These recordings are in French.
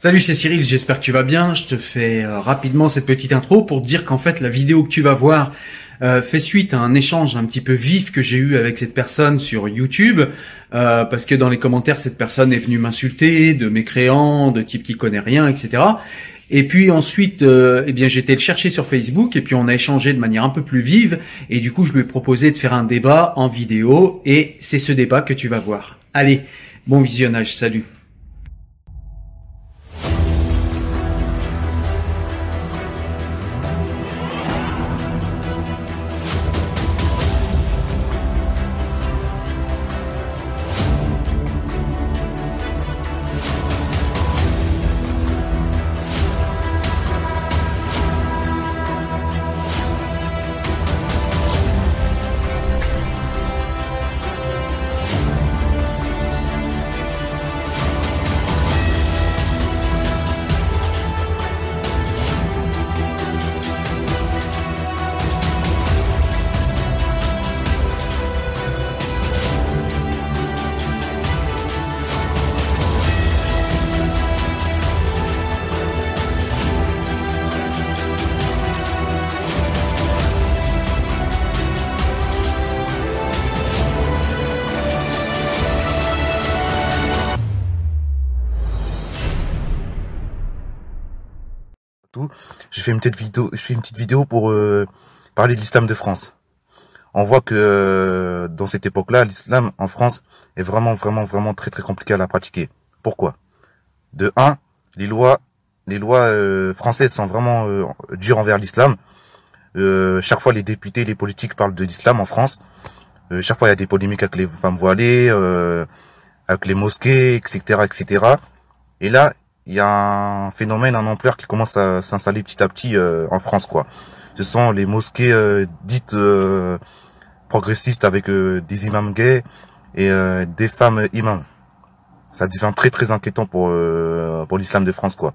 Salut, c'est Cyril, j'espère que tu vas bien. Je te fais euh, rapidement cette petite intro pour dire qu'en fait la vidéo que tu vas voir euh, fait suite à un échange un petit peu vif que j'ai eu avec cette personne sur YouTube, euh, parce que dans les commentaires cette personne est venue m'insulter de mécréants, de type qui connaît rien, etc. Et puis ensuite, eh bien, j'étais le chercher sur Facebook et puis on a échangé de manière un peu plus vive. Et du coup, je lui ai proposé de faire un débat en vidéo et c'est ce débat que tu vas voir. Allez, bon visionnage, salut. Une petite vidéo, je fais une petite vidéo pour euh, parler de l'islam de France. On voit que euh, dans cette époque-là, l'islam en France est vraiment, vraiment, vraiment très, très compliqué à la pratiquer. Pourquoi? De un, les lois, les lois euh, françaises sont vraiment dures envers l'islam. chaque fois, les députés, les politiques parlent de l'islam en France. chaque fois, il y a des polémiques avec les femmes voilées, avec les mosquées, etc., etc. Et là, il y a un phénomène, un ampleur qui commence à s'installer petit à petit euh, en France, quoi. Ce sont les mosquées euh, dites euh, progressistes avec des imams gays et des femmes imams. Ça devient très très inquiétant pour pour l'islam de France, quoi.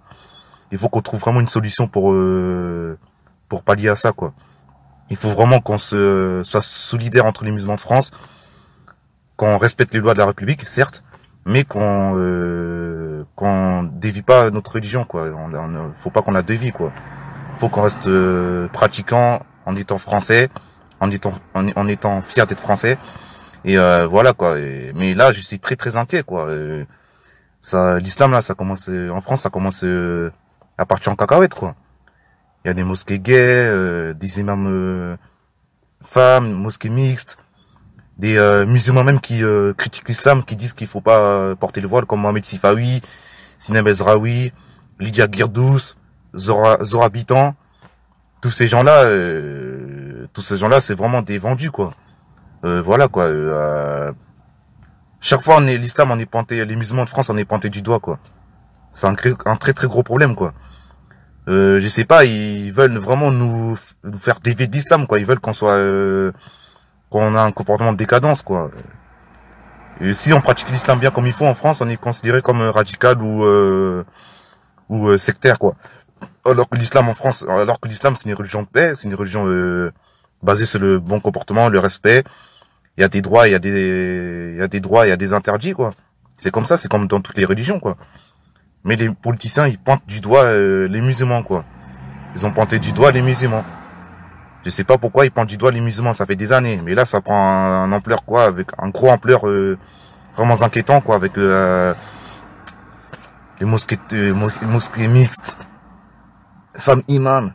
Il faut qu'on trouve vraiment une solution pour pour pallier à ça, quoi. Il faut vraiment qu'on se soit solidaire entre les musulmans de France, qu'on respecte les lois de la République, certes, mais qu'on euh, qu'on dévie pas notre religion quoi. On, on faut pas qu'on la dévie quoi. Faut qu'on reste euh, pratiquant en étant français, en étant en, étant fier d'être français. Et euh, voilà quoi. mais là, je suis très très inquiet quoi. Euh, ça, l'islam là, ça commence en France, ça commence à partir en cacahuète quoi. Il y a des mosquées gays, des imams femmes, mosquées mixtes des euh, musulmans même qui euh, critiquent l'islam, qui disent qu'il faut pas euh, porter le voile, comme Mohamed Sifawi, Sinem Ezraoui, Lydia Girdous, Zora, Zora Bitan. Tous ces gens-là, tous ces gens-là, c'est vraiment des vendus, quoi. voilà, quoi. chaque fois, l'islam, on est pointé, les musulmans de France, on est pointé du doigt, quoi. C'est un, un, très très gros problème, quoi. je sais pas, ils veulent vraiment nous, nous faire dévier de l'islam, quoi. Ils veulent qu'on soit qu'on a un comportement de décadence, quoi. Si on pratique l'islam bien comme il faut en France, on est considéré comme radical ou euh, euh, sectaire, quoi. Alors que l'islam en France, alors que l'islam c'est une religion de paix, c'est une religion euh, basée sur le bon comportement, le respect. Il y a des droits, il y a des il y a des droits, il y a des interdits, quoi. C'est comme ça, c'est comme dans toutes les religions, quoi. Mais les politiciens, ils pointent du doigt les musulmans, quoi. Ils ont pointé du doigt les musulmans. Je sais pas pourquoi ils pointent du doigt les musulmans, ça fait des années. Mais là, ça prend un, ampleur quoi, avec un gros ampleur euh, vraiment inquiétant quoi, avec euh, les mosquées, euh, mosquées mixtes, femmes imams.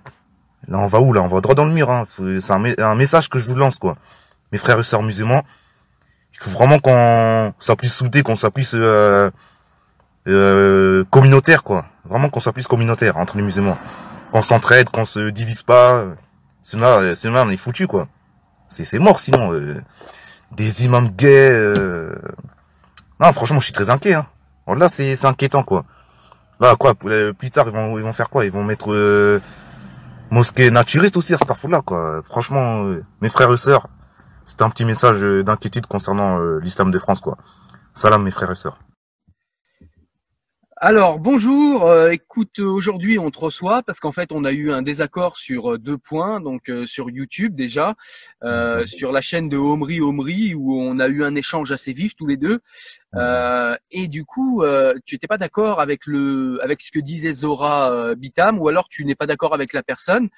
Là, on va où là? On va droit dans le mur. Hein. C'est un, message que je vous lance quoi, mes frères et sœurs musulmans. Il faut vraiment qu'on soit plus soudés, qu'on soit plus euh, communautaire quoi. Vraiment qu'on soit plus communautaire entre les musulmans. Qu'on s'entraide, qu'on se divise pas. Sinon, euh, sinon on est foutu, quoi. C'est, mort, sinon. Euh, des imams gays. Euh... Non, franchement, je suis très inquiet. Hein. là, c'est, inquiétant, quoi. Là, quoi, euh, plus tard, ils vont, ils vont faire quoi? Ils vont mettre euh, mosquée naturiste aussi à cette quoi. Franchement, mes frères et sœurs, c'est un petit message d'inquiétude concernant l'islam de France, quoi. Salam, mes frères et sœurs. Alors bonjour, euh, écoute aujourd'hui on te reçoit parce qu'en fait on a eu un désaccord sur euh, deux points, donc euh, sur YouTube déjà, sur la chaîne de Omri Omri où on a eu un échange assez vif tous les deux. Euh, et du coup, euh, tu n'étais pas d'accord avec le, avec ce que disait Zora euh, Bitam, ou alors tu n'es pas d'accord avec la personne.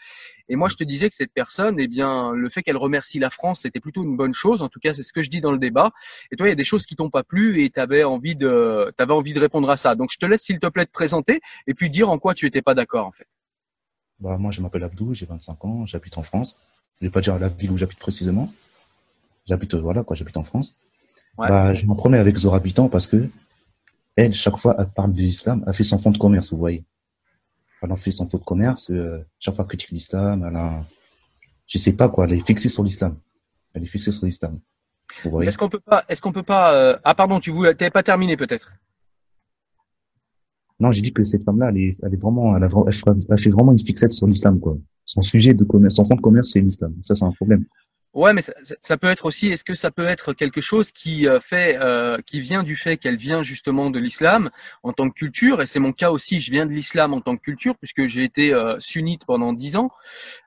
Et moi, je te disais que cette personne, eh bien, le fait qu'elle remercie la France, c'était plutôt une bonne chose. En tout cas, c'est ce que je dis dans le débat. Et toi, il y a des choses qui t'ont pas plu et tu avais envie de, t'avais envie de répondre à ça. Donc, je te laisse, s'il te plaît, te présenter et puis dire en quoi tu étais pas d'accord, en fait. Bah, moi, je m'appelle Abdou, j'ai 25 ans, j'habite en France. Je vais pas dire la ville où j'habite précisément. J'habite, voilà, quoi, j'habite en France. Bah, je m'en prenais avec Zora Habitant parce que elle, chaque fois, elle parle de l'islam, elle fait son fonds de commerce, vous voyez. Elle en fait son fonds de commerce, euh, chaque fois elle critique l'islam, elle a, je sais pas quoi, elle est fixée sur l'islam. Elle est fixée sur l'islam. Est-ce qu'on peut pas, est-ce qu'on peut pas, euh, ah pardon, tu voulais, t'avais pas terminé peut-être. Non, j'ai dit que cette femme-là, elle est, elle est vraiment, elle, a, elle, fait vraiment une fixette sur l'islam, quoi. Son sujet de commerce, son fonds de commerce, c'est l'islam. Ça, c'est un problème. Ouais, mais ça, ça, peut être aussi. Est-ce que ça peut être quelque chose qui euh, fait, euh, qui vient du fait qu'elle vient justement de l'islam en tant que culture, et c'est mon cas aussi. Je viens de l'islam en tant que culture puisque j'ai été euh, sunnite pendant dix ans.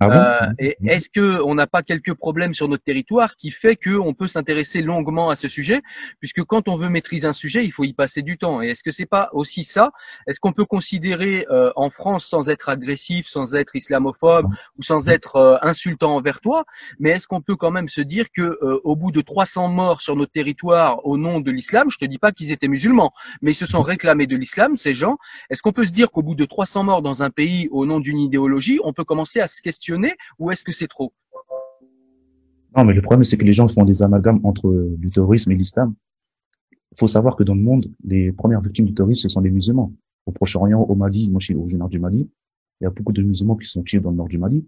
Ah et est-ce que on n'a pas quelques problèmes sur notre territoire qui fait que on peut s'intéresser longuement à ce sujet, puisque quand on veut maîtriser un sujet, il faut y passer du temps. Et est-ce que c'est pas aussi ça? Est-ce qu'on peut considérer en France sans être agressif, sans être islamophobe ou sans être insultant envers toi, mais est-ce qu'on peut quand même se dire que euh, au bout de 300 morts sur notre territoire au nom de l'islam, je te dis pas qu'ils étaient musulmans, mais ils se sont réclamés de l'islam, ces gens. Est-ce qu'on peut se dire qu'au bout de 300 morts dans un pays au nom d'une idéologie, on peut commencer à se questionner ou est-ce que c'est trop? Non, mais le problème c'est que les gens font des amalgames entre le terrorisme et l'islam. Il faut savoir que dans le monde, les premières victimes du terrorisme, ce sont les musulmans. Au Proche-Orient, au Mali, moi je suis originaire du Mali, il y a beaucoup de musulmans qui sont tués dans le nord du Mali.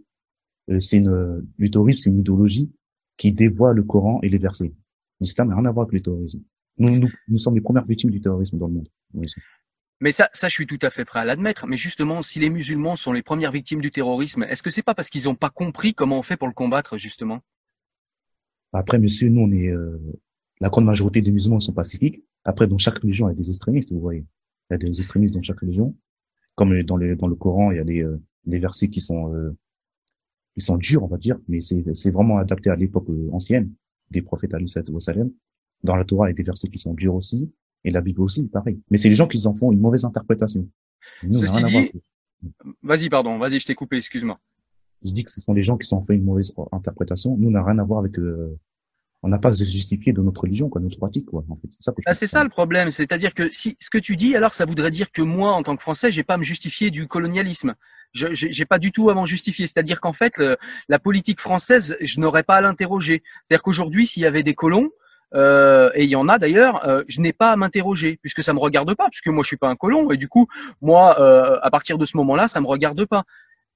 Euh, c'est une, le terrorisme, c'est une idéologie qui dévoie le Coran et les versets. L'islam n'a rien à voir avec le terrorisme. Nous, nous, sommes les premières victimes du terrorisme dans le monde. Mais ça, ça, je suis tout à fait prêt à l'admettre. Mais justement, si les musulmans sont les premières victimes du terrorisme, est-ce que c'est pas parce qu'ils n'ont pas compris comment on fait pour le combattre, justement? Après, monsieur, nous, on est euh, la grande majorité des musulmans sont pacifiques. Après, dans chaque religion, il y a des extrémistes. Vous voyez, il y a des extrémistes dans chaque religion. Comme dans le dans le Coran, il y a des, euh, des versets qui sont euh, ils sont durs, on va dire, mais c'est vraiment adapté à l'époque euh, ancienne des prophètes wa sallam. Dans la Torah, il y a des versets qui sont durs aussi, et la Bible aussi, pareil. Mais c'est les gens qui en font une mauvaise interprétation. Vas-y, pardon, vas-y, je t'ai coupé, excuse-moi. Je dis que ce sont les gens qui s'en fait une mauvaise interprétation. Nous, on n'a rien à voir avec euh, on n'a pas à se justifier de notre religion, quoi, notre pratique, quoi. En fait, c'est ça. Bah, c'est ça le problème, c'est-à-dire que si ce que tu dis, alors ça voudrait dire que moi, en tant que Français, j'ai pas à me justifier du colonialisme. Je j'ai pas du tout à m'en justifier. C'est-à-dire qu'en fait, la politique française, je n'aurais pas à l'interroger. C'est-à-dire qu'aujourd'hui, s'il y avait des colons, euh, et il y en a d'ailleurs, euh, je n'ai pas à m'interroger puisque ça me regarde pas, puisque moi je suis pas un colon et du coup moi euh, à partir de ce moment-là ça me regarde pas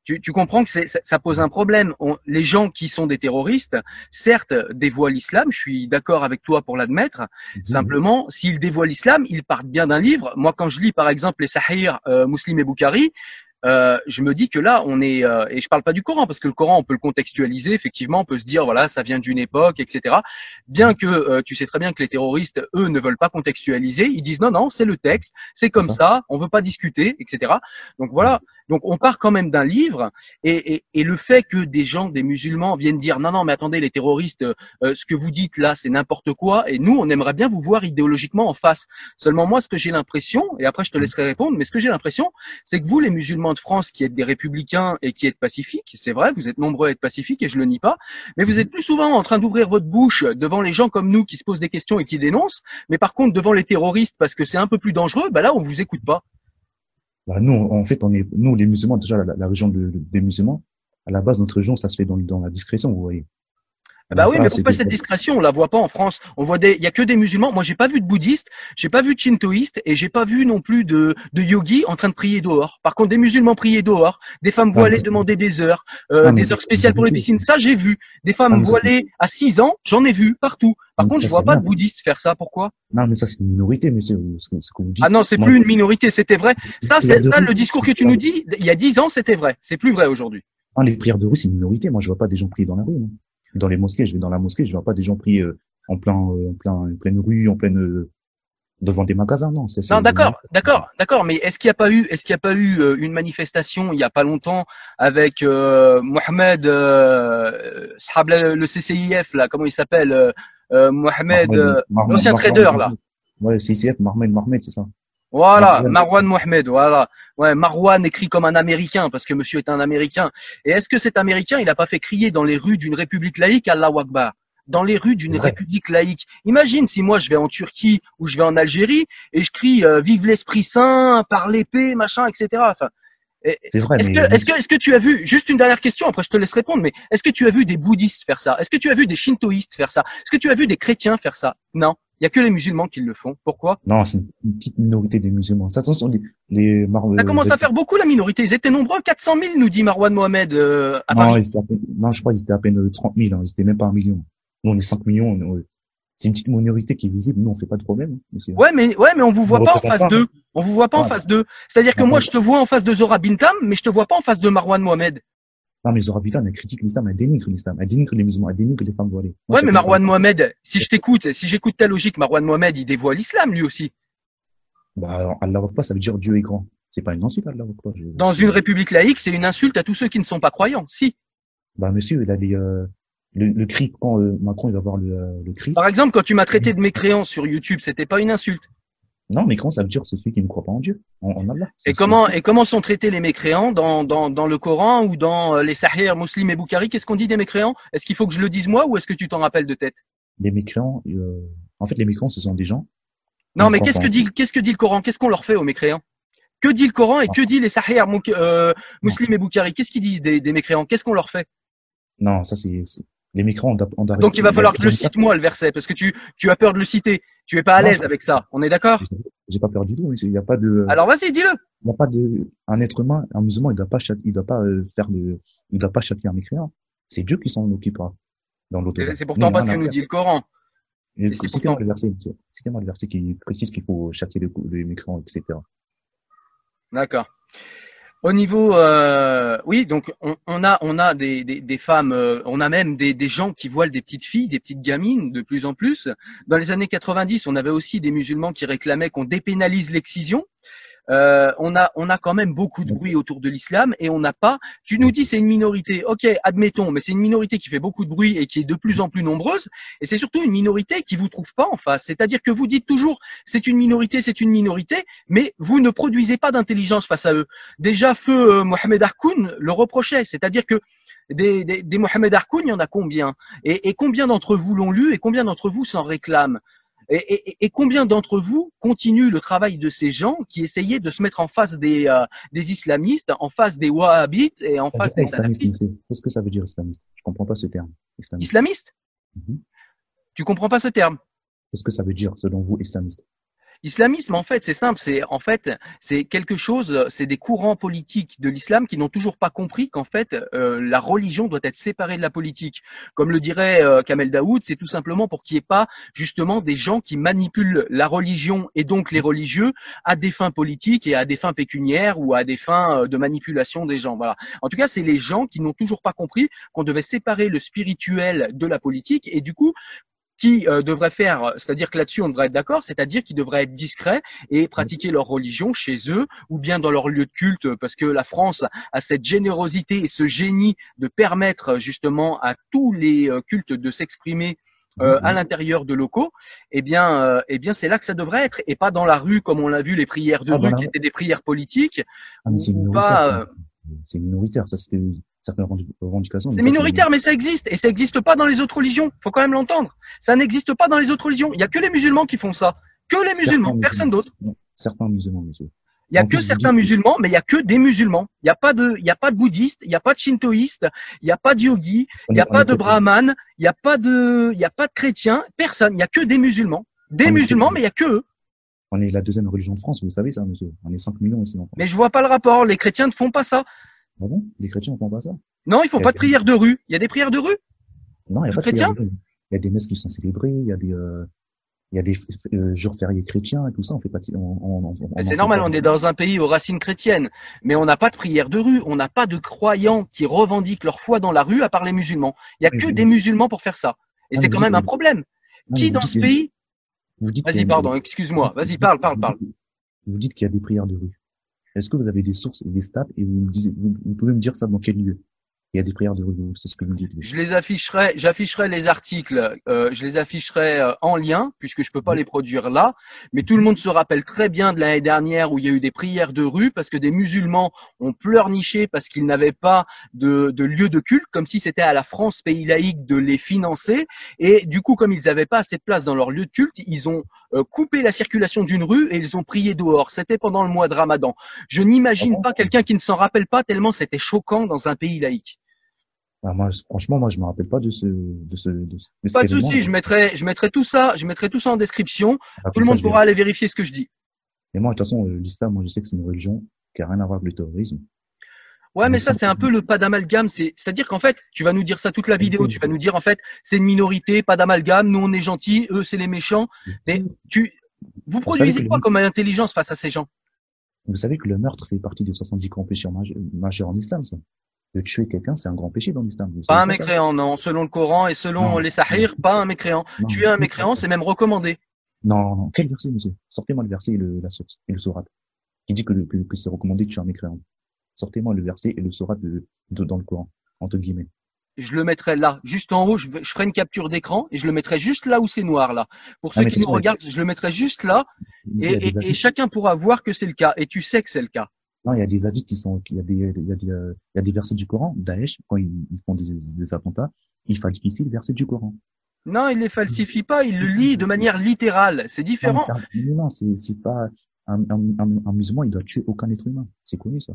tu, tu comprends que ça, ça, pose un problème. les gens qui sont des terroristes, certes, dévoilent l'islam. Je suis d'accord avec toi pour l'admettre. Mhm. Simplement, s'ils dévoilent l'islam, ils partent bien d'un livre. Moi, quand je lis par exemple les Sahih, euh, Muslim et Bukhari, euh, je me dis que là, on est, euh, et je parle pas du Coran parce que le Coran, on peut le contextualiser. Effectivement, on peut se dire, voilà, ça vient d'une époque, etc. Bien que euh, tu sais très bien que les terroristes, eux, ne veulent pas contextualiser. Ils disent non, non, c'est le texte, c'est comme ça. ça. on veut pas discuter, etc. Donc voilà. Donc on part quand même d'un livre, et, et, et, le fait que des gens, des musulmans, viennent dire non, non, mais attendez, les terroristes, ce que vous dites là, c'est n'importe quoi, et nous, on aimerait bien vous voir idéologiquement en face. Seulement moi, ce que j'ai l'impression, et après je te laisserai répondre, mais ce que j'ai l'impression, c'est que vous, les musulmans de France qui êtes des républicains et qui êtes pacifiques, c'est vrai, vous êtes nombreux à être pacifiques et je le nie pas, mais vous êtes plus souvent en train d'ouvrir votre bouche devant les gens comme nous qui se posent des questions et qui dénoncent, mais par contre devant les terroristes parce que c'est un peu plus dangereux, bah là on vous écoute pas. Bah nous, en fait, nous les musulmans déjà la, région des musulmans. À la base, notre région, ça se fait dans, dans la discrétion, vous voyez. Bah oui, mais pourquoi cette discrétion On la voit pas en France? On voit des, il y a que des musulmans. Moi, j'ai pas vu de bouddhistes, j'ai pas vu de shintoïstes et j'ai pas vu non plus de de yogis en train de prier dehors. Par contre, des musulmans prier dehors, des femmes voilées demander des heures, euh, des heures spéciales pour les piscines. Ça, j'ai vu. Des femmes voilées à 6 ans, j'en ai vu partout. Par contre, je vois pas de bouddhistes faire ça. Pourquoi? Non, mais ça c'est une minorité, monsieur. Ce que vous dites. Ah non, c'est plus une minorité. C'était vrai. Ça, c'est ça, le discours que tu nous dis. Il y a 10 ans, c'était vrai. C'est plus vrai aujourd'hui. Ah, les prières de rue, c'est une minorité. Moi, je vois pas des gens prier dans la rue dans les mosquées, je vais dans la mosquée, je vois pas des gens pris euh, en plein, euh, en plein, en pleine rue, en pleine euh, devant des magasins, non. C'est, non, d'accord, d'accord, d'accord. Mais est-ce qu'il n'y a pas eu, est-ce qu'il y a pas eu une manifestation il y a pas longtemps avec Mohamed, le CCIF là, comment il s'appelle, Mohamed, l'ancien trader là? Ouais, CICF, Mohamed Mohamed, c'est ça. Voilà, Marwan Mohamed, voilà. Ouais, Marwan écrit comme un Américain parce que monsieur est un Américain. Et est-ce que cet Américain, il n'a pas fait crier dans les rues d'une république laïque Allah Akbar? Dans les rues d'une république laïque. Imagine si moi je vais en Turquie ou je vais en Algérie et je crie euh, vive l'Esprit Saint, par l'épée, machin, etc. Enfin, c'est vrai. Est-ce que, est-ce que, est-ce que tu as vu juste une dernière question après je te laisse répondre, mais est-ce que tu as vu des bouddhistes faire ça? Est-ce que tu as vu des shintoïstes faire ça? Est-ce que tu as vu des chrétiens faire ça? Non. Il y a que les musulmans qui le font. Pourquoi? Non, c'est une petite minorité des musulmans. Ça, sont les, les Ça commence à faire beaucoup la minorité. Ils étaient nombreux, 400 000, nous dit Marwan Mohamed euh, à non, Ils étaient à peine, non, je crois qu'ils étaient à peine 30 000. Hein. Ils étaient même pas un million. Nous, on est 5 millions. C'est une petite minorité qui est visible. Nous, on fait pas de problème. Hein, ouais, mais ouais, mais on vous voit pas en face d'eux. On vous voit pas en face d'eux. C'est-à-dire que moi, je te vois en face de Zora Bintam, mais je te vois pas en face de Marwan Mohamed. Non, mais Zora Bintam, elle critique l'islam, elle dénigre l'islam, elle dénigre les musulmans, elle dénigre les femmes voilées. ouais, mais Marwan Mohamed, si je t'écoute, si j'écoute ta logique, Marwan Mohamed, il dévoile l'islam, lui aussi. Bah, Allah pas, ça veut dire Dieu est grand. C'est pas une insulte, Allah pas. Dans une république laïque, c'est une insulte à tous ceux qui ne sont pas croyants, si. Bah, monsieur, il a euh, le, le, cri, quand euh, Macron il va voir le, euh, le cri. Par exemple, quand tu m'as traité de mécréant sur YouTube, c'était pas une insulte. Non, mécréant, ça veut dire c'est celui qui ne croit pas en Dieu, en, Allah? Et comment, et comment sont traités les mécréants dans, dans, dans le Coran ou dans euh, les Sahih, Muslim et Boukhari Qu'est-ce qu'on dit des mécréants? Est-ce qu'il faut que je le dise moi ou est-ce que tu t'en rappelles de tête? Les mécréants, euh, en fait, les mécréants, ce sont des gens. Non, mais qu'est-ce que dit, qu'est-ce que dit le Coran? Qu'est-ce qu'on leur fait aux mécréants? Que dit le Coran et que dit les Sahih, euh, Muslim et Boukhari Qu'est-ce qu'ils disent des, des mécréants? Qu'est-ce qu'on leur fait? Non, ça c'est les micros, on doit, on Donc il va falloir que je le cite moi le verset parce que tu tu as peur de le citer. Tu es pas à l'aise avec ça. On est d'accord? J'ai pas peur du tout. Il y a pas de. Alors vas-y, dis-le. Il n'y a pas de un être humain, un musulman, il doit pas il doit pas euh, faire de, il doit pas châtier un mécréant. C'est Dieu qui s'en occupera dans l'autre. C'est pourtant pas ce que nous dit le Coran. Citez-moi le verset. Citez-moi le verset qui précise qu'il faut châtier les, les mécréants, etc. D'accord. Au niveau, euh, oui, donc on, a on a des, des, des femmes, euh, on a même des, des gens qui voilent des petites filles, des petites gamines de plus en plus. Dans les années 90, on avait aussi des musulmans qui réclamaient qu'on dépénalise l'excision. Euh, on a on a quand même beaucoup de bruit autour de l'islam et on n'a pas. Tu nous dis c'est une minorité, ok, admettons, mais c'est une minorité qui fait beaucoup de bruit et qui est de plus en plus nombreuse. Et c'est surtout une minorité qui vous trouve pas en face. C'est-à-dire que vous dites toujours c'est une minorité, c'est une minorité, mais vous ne produisez pas d'intelligence face à eux. Déjà feu euh, Mohamed Harkoun le reprochait, c'est-à-dire que des, des, des Mohamed Harkoun, il y en a combien? Et, et combien d'entre vous l'ont lu et combien d'entre vous s'en réclament? Et, combien d'entre vous continuent le travail de ces gens qui essayaient de se mettre en face des, euh, des islamistes, en face des wahhabites et en face des salafistes Qu'est-ce que ça veut dire islamiste? Je comprends pas ce terme. Islamiste, islamiste? Mhm. Tu comprends pas ce terme? Qu'est-ce que ça veut dire selon vous islamiste? Islamisme, en fait, c'est simple. C'est en fait, c'est quelque chose. C'est des courants politiques de l'islam qui n'ont toujours pas compris qu'en fait, euh, la religion doit être séparée de la politique. Comme le dirait euh, Kamel Daoud, c'est tout simplement pour qu'il n'y ait pas justement des gens qui manipulent la religion et donc les religieux à des fins politiques et à des fins pécuniaires ou à des fins euh, de manipulation des gens. Voilà. En tout cas, c'est les gens qui n'ont toujours pas compris qu'on devait séparer le spirituel de la politique et du coup qui euh, devraient faire, c'est-à-dire que là-dessus on devrait être d'accord, c'est-à-dire qu'ils devraient être discrets et pratiquer leur religion chez eux ou bien dans leur lieu de culte, parce que la France a cette générosité et ce génie de permettre justement à tous les euh, cultes de s'exprimer euh, à l'intérieur de locaux, eh bien, eh bien, c'est là que ça devrait être, et pas dans la rue comme on l'a vu les prières de ah, rue qui étaient des prières politiques. Ah, c'est minoritaire, ça c'était certaines revendications. C'est minoritaire, mais ça existe. Et ça n'existe pas dans les autres religions. faut quand même l'entendre. Ça n'existe pas dans les autres religions. Il n'y a que les musulmans qui font ça. Que les musulmans, personne d'autre. Certains musulmans, monsieur. Il n'y a que certains musulmans, mais il n'y a que des musulmans. Il n'y a pas de, il y a pas de bouddhistes, il n'y a pas de shintoïstes, il n'y a pas de yogi, il n'y a pas de brahman, il n'y a pas de, il n'y a pas de chrétiens, personne. Il n'y a que des musulmans. Des musulmans, mais il n'y a que eux. On est la deuxième religion de France, vous savez ça, monsieur. On est 5 millions ici. Mais je vois pas le rapport. Les chrétiens ne font pas ça. Ah bon? Les chrétiens ne font pas ça? Non, ils font pas de prières de rue. Il y a des prières de rue? Non, il y a pas de prières de rue. Il y a des messes qui sont célébrées, il y a des, euh, il y a des euh, jours fériés chrétiens et tout ça. On fait pas. On, c'est normal. On est dans un pays aux racines chrétiennes, mais on n'a pas de prières de rue. On n'a pas de croyants qui revendiquent leur foi dans la rue, à part les musulmans. Il y a que des musulmans pour faire ça. Et c'est quand même un problème. qui dans ce pays Vas-y, pardon, excuse-moi. Vas-y, parle, parle, parle. Vous dites qu'il y a des prières de rue. Est-ce que vous avez des sources et des stats et vous, vous, pouvez me dire ça dans quel lieu? Il y a des prières de rue, c'est ce que vous dites. Je les afficherai, j'afficherai les articles, euh, je les afficherai euh, en lien puisque je peux pas les produire là. Mais tout le monde se rappelle très bien de l'année dernière où il y a eu des prières de rue parce que des musulmans ont pleurniché parce qu'ils n'avaient pas de, de, lieu de culte, comme si c'était à la France pays laïque de les financer. Et du coup, comme ils n'avaient pas assez de place dans leur lieu de culte, ils ont euh, coupé la circulation d'une rue et ils ont prié dehors. C'était pendant le mois de Ramadan. Je n'imagine Ah pas quelqu'un qui ne s'en rappelle pas tellement c'était choquant dans un pays laïque. Ah, moi, franchement, moi, je me rappelle pas de ce, de ce, de ce Pas de souci, je mettrai, je mettrai tout ça, je mettrai tout ça en description. Ah, Tout le ça, monde vais- pourra aller vérifier ce que je dis. Et moi, de toute façon, euh, l'islam, moi, je sais que c'est une religion qui a rien à voir avec le terrorisme. Ouais, mais Mais ça, c'est un peu le pas d'amalgame. C'est, c'est-à-dire qu'en fait, tu vas nous dire ça toute la vidéo. Tu vas nous dire, en fait, c'est une minorité, pas d'amalgame. Nous, on est gentils. Eux, c'est les méchants. Mais tu, vous produisez quoi le- comme intelligence face à ces gens? Vous savez que le meurtre fait partie des 70 grands péchés maj- majeurs en islam, ça? De tuer quelqu'un, c'est un grand péché dans l'islam. Pas un mécréant, non. Selon le Coran et selon Non. les sahirs, pas un mécréant. Non, Tuer un mécréant, c'est même recommandé. Non, non. Quel verset, monsieur? Sortez-moi le verset et le, la source, et le sourate, qui dit que, que, que c'est recommandé de tuer un mécréant. Sortez-moi le verset et le sourate de, de- dans le Coran, entre guillemets. Je le mettrai là, juste en haut. Je, je ferai une capture d'écran et je le mettrai juste là où c'est noir, là. Pour ceux Ah, mais qui nous regardent, je le mettrai juste là et, et- et chacun pourra voir que c'est le cas. Et tu sais que c'est le cas. Non, il y a des hadiths qui sont, il y a des, il y a des, il y a des versets du Coran. Daesh, quand ils, ils font des, des attentats, ils falsifient le verset du Coran. Non, il les falsifie pas, il le lit de manière littérale. C'est différent. non, c'est, c'est pas, un, un, un, un musulman, il doit tuer aucun être humain. C'est connu, ça.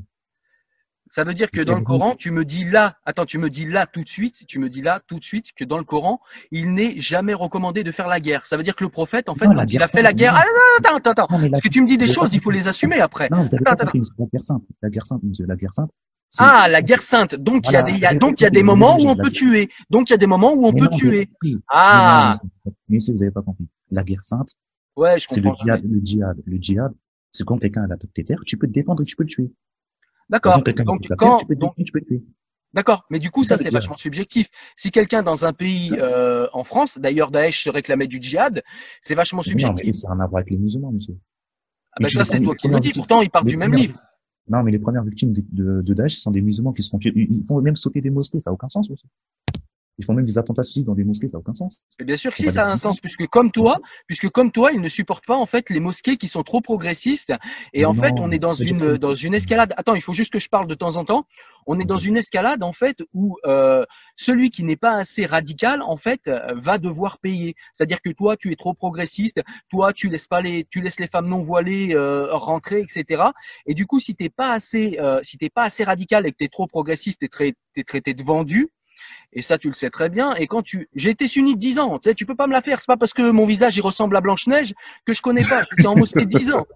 Ça veut dire que dans le. Coran, tu me dis là, attends, tu me dis là tout de suite, tu me dis là tout de suite que dans le Coran, il n'est jamais recommandé de faire la guerre. Ça veut dire que le prophète, en fait, Non, quand la il a fait la guerre, non. ah non, attends, attends, attends. Mais Parce que tu me dis des choses, il faut les assumer après. non, vous avez Attends, pas compris, c'est la guerre sainte. La guerre sainte, monsieur, la guerre sainte. c'est- Ah, la guerre sainte. Donc il y a Voilà. des, il y a- Vous donc il y a des moments où on peut tuer. Donc il y a des moments où on Mais peut non, tuer. Ah, non, Messieurs, vous avez pas compris. La guerre sainte, ouais, je c'est le comprends. djihad, le djihad. Le djihad, c'est quand quelqu'un a la tête tes terres, tu peux te défendre et tu peux le tuer. D'accord. Donc quand, terre, tu peux te donc, défendre, tu peux le tuer. D'accord, mais du coup, ça, c'est vachement subjectif. Si quelqu'un dans un pays, euh, en France, d'ailleurs, Daesh se réclamait du djihad, c'est vachement Non, subjectif. mais ça n'a rien à voir avec les musulmans, monsieur. Ah ben ça, c'est toi qui le dis. Pourtant, ils partent les du même livre. Non, mais les premières victimes de, de, de Daesh sont des musulmans qui se font tuer. Ils ils font même sauter des mosquées, ça n'a aucun sens aussi. Ils font même des attentats suicides dans des mosquées, ça n'a aucun sens. Et bien sûr, si ça a un sens, puisque comme toi, puisque comme toi, ils ne supportent pas en fait les mosquées qui sont trop progressistes. Et Mais en fait, on est dans une dans une escalade. Attends, il faut juste que je parle de temps en temps. On est dans une escalade en fait où euh, celui qui n'est pas assez radical en fait euh, va devoir payer. C'est-à-dire que toi, tu es trop progressiste. Toi, tu laisses pas les tu laisses les femmes non voilées euh, rentrer, etc. Et du coup, si t'es pas assez euh, si t'es pas assez radical et que t'es trop progressiste, t'es très t'es traité de vendu. Et ça, tu le sais très bien. Et quand tu, j'ai été sunnite 10 ans. Tu sais, tu peux pas me la faire. C'est pas parce que mon visage il ressemble à Blanche Neige que je connais pas. J'étais en mosquée 10 ans.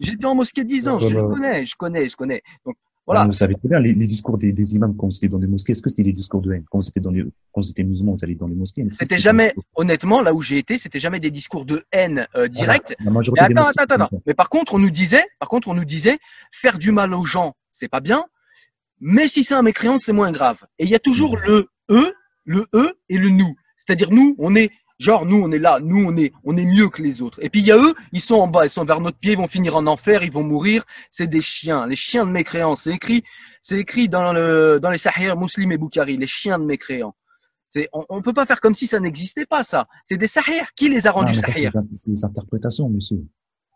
J'étais en mosquée 10 ans. Je connais, je connais, je connais. Donc Voilà. Vous savez très bien, les, les discours des, des imams quand étiez dans les mosquées, est-ce que c'était des discours de haine? Quand étiez dans les, quand étiez musulman, vous allez dans les mosquées. C'était jamais, honnêtement, là où j'ai été, c'était jamais des discours de haine euh. Voilà. La Mais attends, mosquées, attends, attends. Mais par contre, on nous disait, par contre, on nous disait, faire du mal aux gens, c'est pas bien. Mais si c'est un mécréant, c'est moins grave. Et il y a toujours le eux, le eux et le nous. C'est-à-dire nous, on est genre nous, on est là, nous, on est, on est mieux que les autres. Et puis il y a eux, ils sont en bas, ils sont vers notre pied, ils vont finir en enfer, ils vont mourir. C'est des chiens, les chiens de mécréants. C'est écrit, c'est écrit dans le, dans les Sahih Muslim et Bukhari, les chiens de mécréants. C'est, on, on peut pas faire comme si ça n'existait pas, ça. C'est des Sahih. Qui les a rendus c'est c'est des interprétations, monsieur.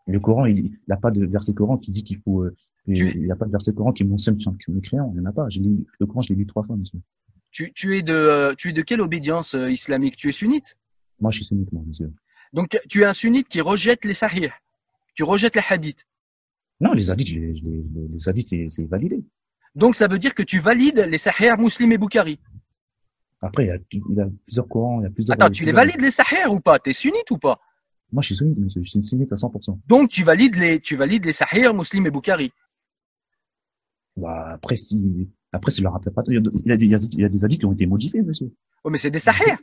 Le Coran, il n'a pas de verset Coran qui dit qu'il faut, euh, Tu- il n'y a pas de verset Coran qui mentionne chaque mécréant. Il n'y en a pas. J'ai lu, le Coran, je l'ai lu trois fois, monsieur. Tu, tu es de, euh, tu es de quelle obédience euh, islamique? Tu es sunnite? Moi, je suis sunnite, moi, monsieur. Donc tu es un sunnite qui rejette les sahih, tu rejettes les hadiths? Non, les hadiths, les, les, les hadiths, c'est, validé. Donc ça veut dire que tu valides les sahih muslim et Bukhari? Après, il y a, il y a plusieurs Corans, il y a plusieurs. Attends, tu les valides les sahih ou pas? T'es sunnite ou pas? Moi, je suis sunnite, monsieur. Je suis sunnite à 100%. Donc tu valides les, tu valides les sahih muslim et Bukhari. Bah, après, si, après, c'est leur interprétation. Il y a des, il y a des, il y a des hadiths qui ont été modifiés, monsieur. Oh mais c'est des sahih,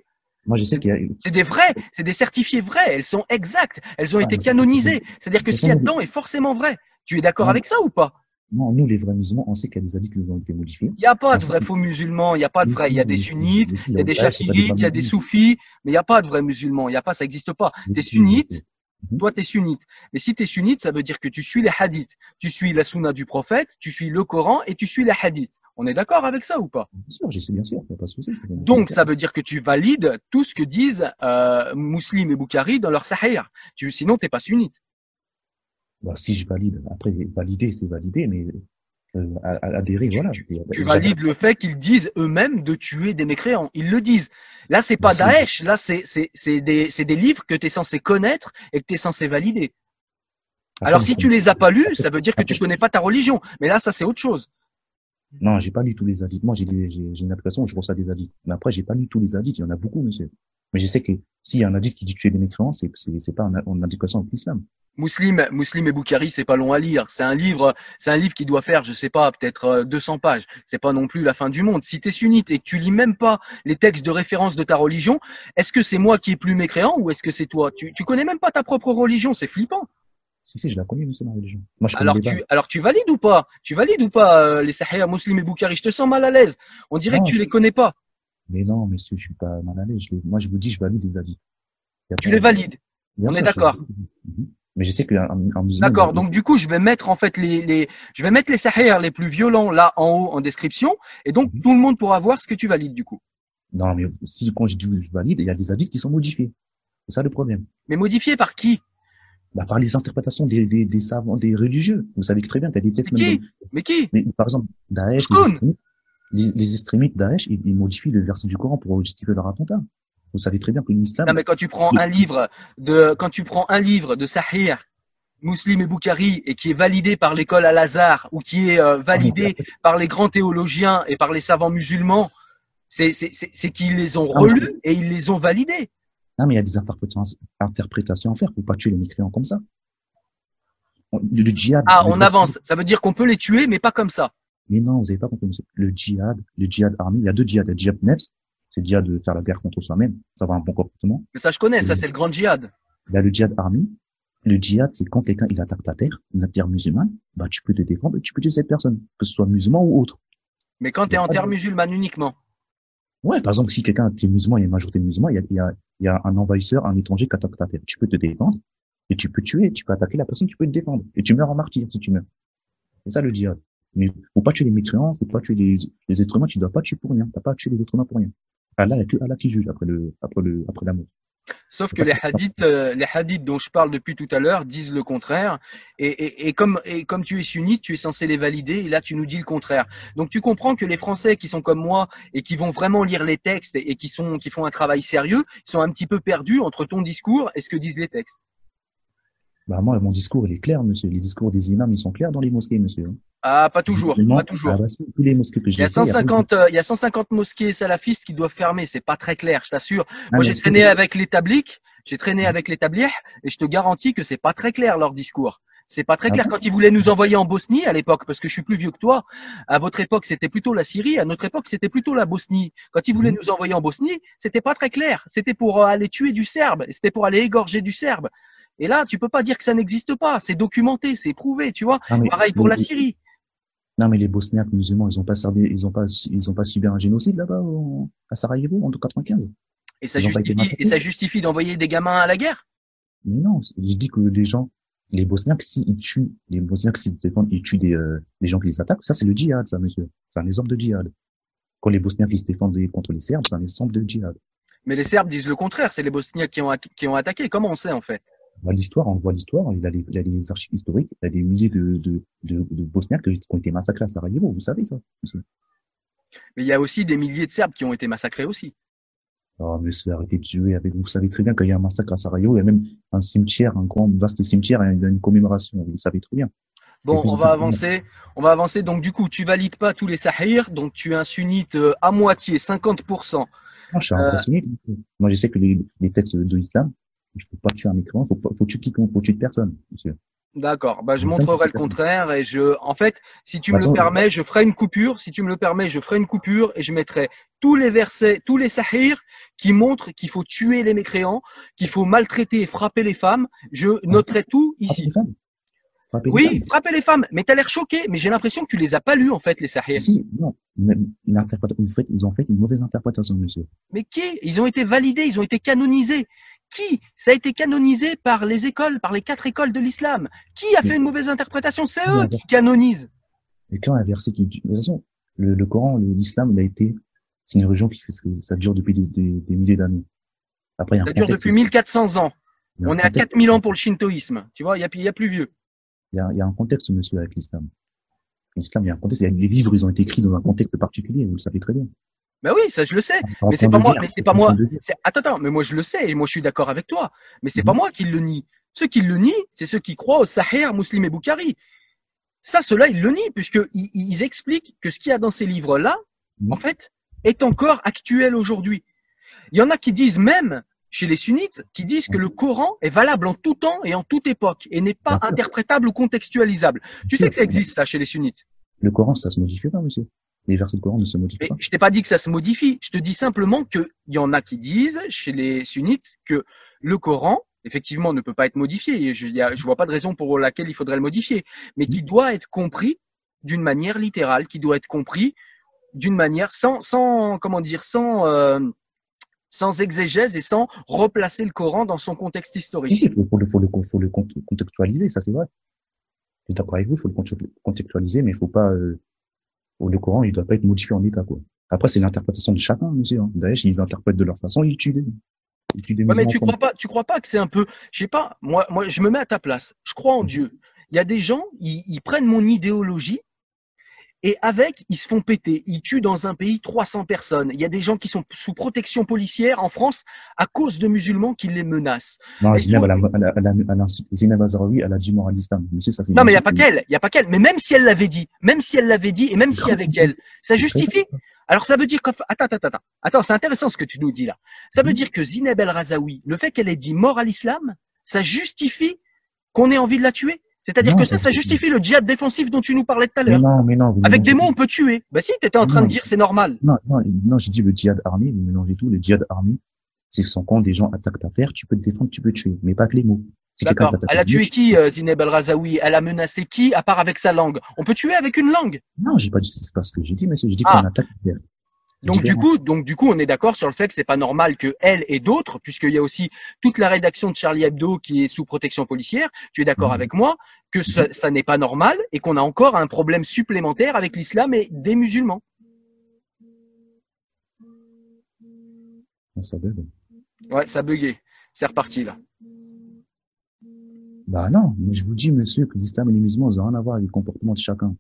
Moi, je sais qu'il y a, c'est des vrais, c'est des certifiés vrais. Elles sont exactes, elles ont Ah, été canonisées. C'est-à-dire que ce qu'il y a dedans est forcément vrai. Tu es d'accord avec ça ou pas non, nous, les vrais musulmans, on sait qu'il y a des hadiths qui ont été modifiés. Il n'y a pas de Ah, vrais faux musulmans, il n'y a pas de vrais. Il y a des sunnites, il y a des pas chafiites, il y a des soufis, mais il n'y a pas de vrais musulmans. Il n'y a pas, ça n'existe pas. musulmans. T'es Mhm. toi t'es sunnite. Mais si t'es sunnite, ça veut dire que tu suis les hadiths, tu suis la sunna du prophète, tu suis le Coran et tu suis les hadiths. On est d'accord avec ça ou pas? Bien sûr, je sais bien sûr, il n'y a pas de souci. Donc ça veut dire que tu valides tout ce que disent euh, Muslim et Boukhari dans leur Sahih. Tu, sinon t'es pas sunnite. Bah, si je valide, après valider, c'est valider, mais à- à- voilà. Tu J'adhère- valides le fait qu'ils disent eux-mêmes de tuer des mécréants. Ils le disent. Là, c'est pas Daesh. Là, c'est c'est c'est des c'est des livres que tu es censé connaître et que tu es censé valider. Alors si tu les as pas lus, ça veut dire que tu connais pas ta religion. Mais là, ça c'est autre chose. Non, j'ai pas lu tous les hadiths. Moi, j'ai une application où je reçois des hadiths. Mais après, j'ai pas lu tous les hadiths. Il y en a beaucoup, monsieur. Mais je sais que s'il y a un hadith qui dit tuer des mécréants, c'est pas en, indication avec l'islam. Muslim, Muslim et Boukhari, c'est pas long à lire. C'est un livre, c'est un livre qui doit faire, je sais pas, peut-être euh, 200 pages. C'est pas non plus la fin du monde. Si tu es sunnite et que tu lis même pas les textes de référence de ta religion, est-ce que c'est moi qui est plus mécréant ou est-ce que c'est toi? Tu, tu connais même pas ta propre religion, c'est flippant. Si, si, je la connais, monsieur, ma religion. Moi, je connais Alors tu, alors tu valides ou pas? Tu valides ou pas euh, les Sahih Muslim et Boukhari Je te sens mal à l'aise. On dirait Non, que tu je- les connais pas. Mais non, monsieur, je suis pas mal à l'aise. Je les- Moi, je vous dis, je valide les hadiths. Il y a Tu les valides. Bien on est d'accord. Mais je sais qu'un un, un musulman. D'accord. Donc du coup, je vais mettre en fait les, les je vais mettre les Sahih les plus violents là en haut en description et donc Mhm. tout le monde pourra voir ce que tu valides du coup. Non, mais si, quand je dis je valide, il y a des hadiths qui sont modifiés. C'est ça le problème. Mais modifié par qui? Bah, par les interprétations des, des, des savants, des religieux. Vous savez que très bien, qu'il y a des textes Mais qui? Mais qui? Mais, par exemple, Daesh, les extrémistes, les, les extrémistes Daesh, ils, ils modifient le verset du Coran pour justifier leur attentat. Vous savez très bien que l'islam, Non mais quand tu prends un livre de quand tu prends un livre de Sahih Muslim et Boukhari et qui est validé par l'école Al-Azhar ou qui est euh, validé par les grands théologiens et par les savants musulmans, c'est c'est c'est c'est qu'ils les ont relus et ils les ont validés. non, mais il y a des interprétations, à faire pour pas tuer les mécréants comme ça. Le, djihad. Ah, on avance. Ça veut dire qu'on peut les tuer mais pas comme ça. Mais non, vous avez pas compris. Le djihad, le djihad armé, il y a deux djihad. Le djihad nefs, c'est le djihad de faire la guerre contre soi-même, ça va un bon comportement. Mais ça je connais, ça c'est le grand djihad. Y a le djihad armé. Le djihad, c'est quand quelqu'un, il attaque ta terre, une terre musulmane, bah, tu peux te défendre et tu peux tuer cette personne, que ce soit musulman ou autre. Mais quand tu es en terre musulmane uniquement. Ouais, par exemple, si quelqu'un est musulman, il y a une majorité de musulmans, il y a, il y a, il y a un envahisseur, un étranger qui attaque ta terre. Tu peux te défendre et tu peux tuer, tu peux attaquer la personne, tu peux te défendre. Et tu meurs en martyr si tu meurs. C'est ça le djihad. Mais faut pas tuer les mécréants, faut pas tuer les, les êtres humains, tu dois pas tuer pour rien. T'as pas à tuer les êtres humains pour rien. Allah, qui juge après le, après le, après la mort. Sauf que les hadiths, euh, les hadiths dont je parle depuis tout à l'heure disent le contraire. Et, et, et comme, et comme tu es sunnite, tu es censé les valider. Et là, tu nous dis le contraire. Donc, tu comprends que les Français qui sont comme moi et qui vont vraiment lire les textes et, et qui sont, qui font un travail sérieux, ils sont un petit peu perdus entre ton discours et ce que disent les textes. Bah, moi, mon discours, il est clair, monsieur. Les discours des imams, ils sont clairs dans les mosquées, monsieur. Ah, pas toujours, Non, pas toujours. Ah, bah, tous les mosquées que Il y a fait, il y a pas eu de- 150, euh, il y a 150 mosquées salafistes qui doivent fermer. C'est pas très clair, je t'assure. Ah, Moi, j'ai que- traîné avec les tabliques, j'ai traîné avec les tabliers, et je te garantis que c'est pas très clair leur discours. C'est pas très Ah clair quand ils voulaient nous envoyer en Bosnie à l'époque, parce que je suis plus vieux que toi. À votre époque, c'était plutôt la Syrie. À notre époque, c'était plutôt la Bosnie. Quand ils voulaient Mhm. nous envoyer en Bosnie, c'était pas très clair. C'était pour euh, aller tuer du Serbe. C'était pour aller égorger du Serbe. Et là, tu peux pas dire que ça n'existe pas. C'est documenté, c'est prouvé, tu vois. Mais- Pareil pour mais- la Syrie. Non, mais les Bosniaques musulmans, ils ont pas servi, ils ont pas, ils ont pas subi un génocide là-bas, au- à Sarajevo, en 95. Et ça Ils justifie, et ça justifie d'envoyer des gamins à la guerre. Mais non, je dis que les gens, les Bosniaques, s'ils tuent, les Bosniaques, s'ils défendent, ils tuent des, euh, des gens qui les attaquent, ça, c'est le djihad, ça, monsieur. C'est un exemple de djihad. Quand les Bosniaques, ils se défendent contre les Serbes, c'est un exemple de djihad. Mais les Serbes disent le contraire. C'est les Bosniaques qui ont, qui ont attaqué. Comment on sait, en fait? Voit l'histoire, on voit l'histoire, il y a les, il a les archives historiques, il y a des milliers de, de, de, de Bosniaques qui ont été massacrés à Sarajevo, vous savez ça. Mais il y a aussi des milliers de Serbes qui ont été massacrés aussi. Oh, monsieur, arrêtez de jouer avec vous. Vous savez très bien qu'il y a un massacre à Sarajevo, il y a même un cimetière, un grand, vaste cimetière, et il y a une commémoration. Vous le savez très bien. Bon, on c'est- va avancer. On va avancer. Donc, du coup, tu valides pas tous les sahirs. Donc, tu es un sunnite euh, à moitié, 50%. Moi, je suis Euh, impressionné. Moi, je sais que les, les textes de l'islam, il faut pas tuer un mécréant, faut pas, faut tuer quiconque, faut tuer personne, monsieur. D'accord. Bah, je montrerai le contraire et je, en fait, si tu me le permets, je ferai une coupure. Si tu me le permets, je ferai une coupure et je mettrai tous les versets, tous les sahirs qui montrent qu'il faut tuer les mécréants, qu'il faut maltraiter et frapper les femmes. Je noterai tout ici. les femmes. Frappez les Oui, femmes. frapper les femmes. Mais t'as l'air choqué. Mais j'ai l'impression que tu les as pas lus, en fait, les sahirs. Si, non. Vous faites, ils ont fait une mauvaise interprétation, monsieur. Mais qui Ils ont été validés, ils ont été canonisés. Qui? Ça a été canonisé par les écoles, par les quatre écoles de l'islam. Qui a fait une mauvaise interprétation? C'est eux qui canonisent. Et quand un verset qui, de toute façon, Le, le Coran, l'islam, il a été, c'est une religion qui fait, ça dure depuis des, des, des milliers d'années. Après, il y a Ça dure depuis aussi. 1400 ans. On est à contexte- 4000 ans pour le shintoïsme. Tu vois, il y a, il y a plus vieux. Il y a, il y a un contexte, monsieur, avec l'islam. L'islam, il y a un contexte. Les livres, ils ont été écrits dans un contexte particulier. Vous le savez très bien. Ben oui, ça je le sais. Mais c'est pas moi, mais c'est pas moi. Attends, attends, mais moi je le sais et moi je suis d'accord avec toi. Mais c'est Mhm. pas moi qui le nie. Ceux qui le nient, c'est ceux qui croient au Sahih, Muslim et Boukhari. Ça, ceux-là, ils le nient puisque ils, expliquent que ce qu'il y a dans ces livres-là, Mhm. en fait, est encore actuel aujourd'hui. Il y en a qui disent même chez les sunnites, qui disent que le Coran est valable en tout temps et en toute époque et n'est pas interprétable ou contextualisable. Tu sais que ça existe ça chez les sunnites. Le Coran, ça se modifie pas, monsieur. Les versets du Coran ne se modifient Mais pas. je t'ai pas dit que ça se modifie. Je te dis simplement qu'il y en a qui disent chez les sunnites que le Coran, effectivement, ne peut pas être modifié. Je, je vois pas de raison pour laquelle il faudrait le modifier, mais qui doit être compris d'une manière littérale, qui doit être compris d'une manière sans, sans, comment dire, sans, euh, sans exégèse et sans replacer le Coran dans son contexte Si, historique. si, faut, faut le, faut le, faut le cont- contextualiser, ça c'est vrai. Je suis d'accord avec vous, il faut le conte- contextualiser, mais il faut pas, euh, le Coran, il doit pas être modifié en état, quoi. Après, c'est l'interprétation de chacun, monsieur. Hein. Daesh, ils interprètent de leur façon, ils tuent des, ils tuent des Ouais, mais tu crois pas, tu crois pas que c'est un peu, je sais pas, moi, moi, je me mets à ta place. Je crois en Mhm. Dieu. Il y a des gens, ils, ils prennent mon idéologie et avec, ils se font péter. Ils tuent dans un pays 300 personnes. Il y a des gens qui sont sous protection policière en France à cause de musulmans qui les menacent. Non, Zineb, tu- elle a, dit moral islam. Monsieur, ça c'est Non, mais il y a pas qu'elle, il y a pas qu'elle. Mais même si elle l'avait dit, même si elle l'avait dit et même si avec elle, ça justifie. Alors ça veut dire que attends attends attends attends c'est intéressant ce que tu nous dis là. Ça veut Mhm. dire que Zineb El Razaoui, le fait qu'elle ait dit mort à l'islam, ça justifie qu'on ait envie de la tuer? C'est-à-dire que ça, ça- justifie le djihad défensif dont tu nous parlais tout à Mais l'heure. non, mais non. vous Avec des mots, on peut tuer. Bah si, t'étais en train Non. de dire c'est normal. Non, non, non, j'ai dit le djihad armé, vous mélangez tout. Le djihad armé, c'est son quand des gens attaquent ta terre, tu peux te défendre, tu peux tuer, mais pas que les mots. Si D'accord. Elle a tué qui, euh, Zineb El Razaoui Elle a menacé qui, à part avec sa langue? On peut tuer avec une langue? Non, j'ai pas dit, c'est pas ce que j'ai dit, monsieur. J'ai dit Ah. qu'on attaque Donc du coup, donc du coup, on est d'accord sur le fait que c'est pas normal que elle et d'autres, puisqu'il y a aussi toute la rédaction de Charlie Hebdo qui est sous protection policière. Tu es d'accord Mhm. avec moi que ça, ça n'est pas normal et qu'on a encore un problème supplémentaire avec l'islam et des musulmans. Savait, bon. Ouais, ça bugué. C'est reparti là. Bah non, mais je vous dis, monsieur, que l'islam et les musulmans, ils ont rien à voir avec le comportement de chacun.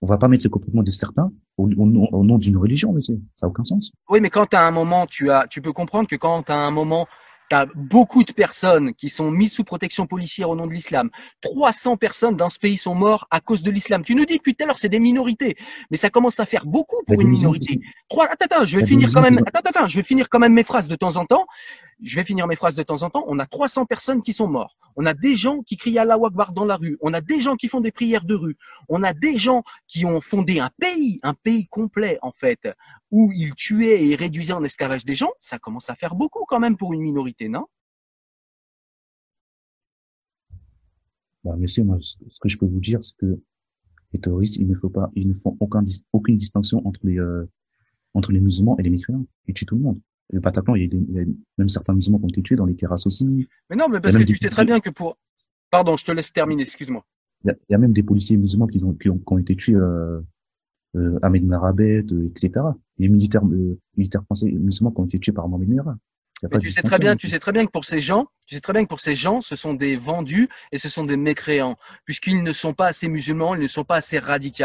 On va pas mettre le comportement de certains au, au nom, au nom d'une religion, monsieur. Ça n'a aucun sens. Oui, mais quand à un moment, tu as, tu peux comprendre que quand à un moment, tu as beaucoup de personnes qui sont mises sous protection policière au nom de l'islam. 300 personnes dans ce pays sont morts à cause de l'islam. Tu nous dis depuis tout à l'heure, c'est des minorités, mais ça commence à faire beaucoup pour une minorité. Trois, attends, attends, je vais finir quand même, attends, attends, je vais finir quand même mes phrases de temps en temps. Je vais finir mes phrases de temps en temps. On a 300 personnes qui sont morts. On a des gens qui crient Allah Akbar dans la rue. On a des gens qui font des prières de rue. On a des gens qui ont fondé un pays, un pays complet, en fait, où ils tuaient et réduisaient en esclavage des gens. Ça commence à faire beaucoup quand même pour une minorité, non? Bah, monsieur, moi, ce que je peux vous dire, c'est que les terroristes, il ne faut pas, ils ne font aucune distinction entre les, euh, entre les musulmans et les mécréants. Ils tuent tout le monde. Le Bataclan, il y a, des- il y a même certains musulmans qui ont été tués dans les terrasses aussi. Mais non, mais parce que tu sais très bien que pour... Pardon, je te laisse terminer, excuse-moi. Il y a, il y a même des policiers musulmans qui ont, qui ont, qui ont été tués, euh, euh, Ahmed Marabet, euh, etc. Les militaires, euh, militaires français musulmans qui ont été tués par Mohamed Merah. Mais tu sais très bien, tu sais très bien que pour ces gens, tu sais très bien que pour ces gens, ce sont des vendus et ce sont des mécréants, puisqu'ils ne sont pas assez musulmans, ils ne sont pas assez radicaux.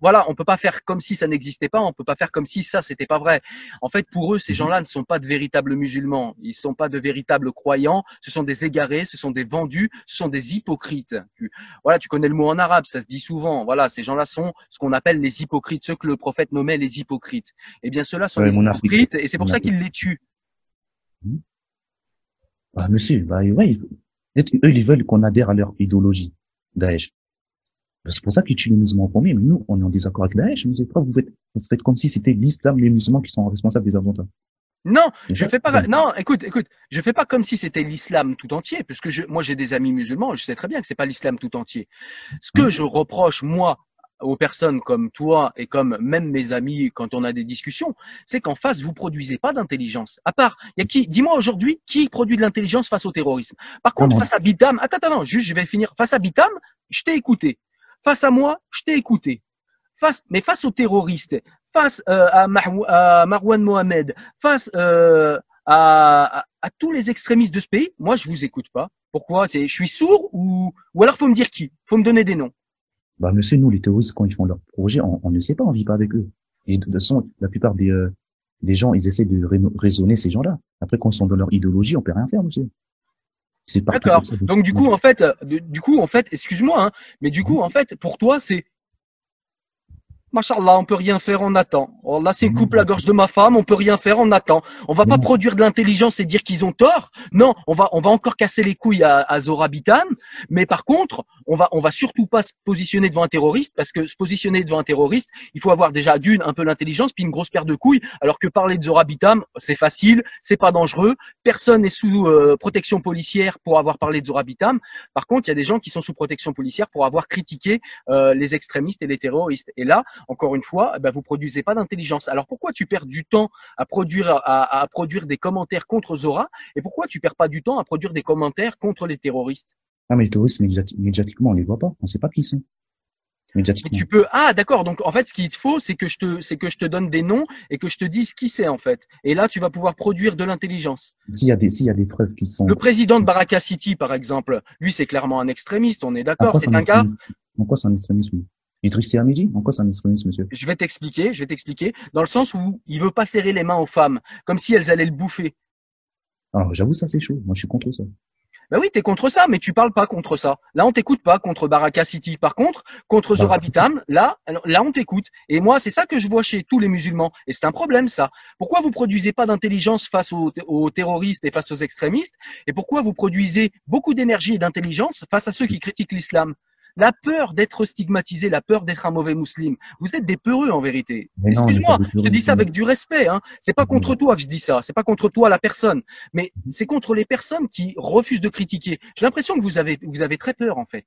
Voilà, on peut pas faire comme si ça n'existait pas, on peut pas faire comme si ça c'était pas vrai. En fait, pour eux, ces Mhm. gens-là ne sont pas de véritables musulmans, ils sont pas de véritables croyants, ce sont des égarés, ce sont des vendus, ce sont des hypocrites. Tu- voilà, tu connais le mot en arabe, ça se dit souvent. Voilà, ces gens-là sont ce qu'on appelle les hypocrites, ceux que le prophète nommait les hypocrites. Eh bien, ceux-là sont Ouais, des hypocrites et c'est pour ça qu'ils les tuent. Bah, monsieur, bah, ouais, peut-être eux, ils veulent qu'on adhère à leur idéologie, Daesh. Bah, C'est pour ça qu'ils tuent les musulmans en premier, mais nous, on est en désaccord avec Daesh. Pourquoi vous faites, vous faites comme si c'était l'islam, les musulmans qui sont responsables des attentats? Non, je fais pas. Non, écoute, écoute, je fais pas comme si c'était l'islam tout entier, puisque je, moi j'ai des amis musulmans, je sais très bien que c'est pas l'islam tout entier. Ce que Mhm. je reproche moi aux personnes comme toi et comme même mes amis quand on a des discussions, c'est qu'en face vous produisez pas d'intelligence. À part, il y a qui Dis-moi aujourd'hui qui produit de l'intelligence face au terrorisme. Par contre, face à Bitam, attends, attends, juste je vais finir. Face à Bitam, je t'ai écouté. Face à moi, je t'ai écouté. face, mais face aux terroristes, face euh, à, Marwan Mohamed, face euh, à, à, tous les extrémistes de ce pays, moi je vous écoute pas. Pourquoi? C'est je suis sourd ou ou alors faut me dire qui Faut me donner des noms. Bah monsieur, nous les terroristes quand ils font leur projet, on, ne sait pas, on vit pas avec eux. Et de toute façon, la plupart des euh, des gens, ils essaient de raisonner ces gens-là. Après, quand ils sont dans leur idéologie, on peut rien faire, monsieur. C'est D'accord. Donc du coup, en fait, du coup, en fait, excuse-moi, hein, mais du coup, en fait, pour toi, c'est Machallah, on peut rien faire, on attend. Oh, là, c'est coupe la gorge de ma femme, on peut rien faire, on attend. On va pas produire de l'intelligence et dire qu'ils ont tort. Non, on va, on va encore casser les couilles à, à Zorabitan. Mais par contre, on va, on va surtout pas se positionner devant un terroriste parce que se positionner devant un terroriste, il faut avoir déjà d'une un peu l'intelligence puis une grosse paire de couilles. Alors que parler de Zorabitam, c'est facile, c'est pas dangereux. Personne n'est sous euh, protection policière pour avoir parlé de Zorabitam. Par contre, il y a des gens qui sont sous protection policière pour avoir critiqué euh, les extrémistes et les terroristes. Et là, encore une fois, eh ben, vous produisez pas d'intelligence. Alors pourquoi tu perds du temps à produire, à, à, produire des commentaires contre Zora et pourquoi tu perds pas du temps à produire des commentaires contre les terroristes? Ah mais les terroristes médiatiquement on les voit pas, on sait pas qui sont. Mais tu peux ah d'accord. Donc en fait ce qu'il te faut c'est que je te c'est que je te donne des noms et que je te dise qui c'est en fait. Et là tu vas pouvoir produire de l'intelligence. S'il y a des s'il y a des preuves qui sont Le président de Baraka City par exemple lui c'est clairement un extrémiste on est d'accord c'est un gars. En quoi c'est un extrémiste lui En quoi c'est un extrémiste, monsieur? Je vais t'expliquer, je vais t'expliquer. Dans le sens où il veut pas serrer les mains aux femmes, comme si elles allaient le bouffer. Alors, j'avoue, ça c'est chaud. Moi, je suis contre ça. Ben oui, t'es contre ça, mais tu parles pas contre ça. Là, on t'écoute pas contre Baraka City. Par contre, contre Zorabitam, là, là, on t'écoute. Et moi, c'est ça que je vois chez tous les musulmans. Et c'est un problème, ça. Pourquoi vous produisez pas d'intelligence face aux, aux, terroristes et face aux extrémistes? Et pourquoi vous produisez beaucoup d'énergie et d'intelligence face à ceux qui critiquent l'islam? La peur d'être stigmatisé, la peur d'être un mauvais musulman. Vous êtes des peureux en vérité. Excuse-moi, je te dis ça avec du respect. Hein. C'est pas contre toi que je dis ça. C'est pas contre toi la personne, mais c'est contre les personnes qui refusent de critiquer. J'ai l'impression que vous avez vous avez très peur en fait.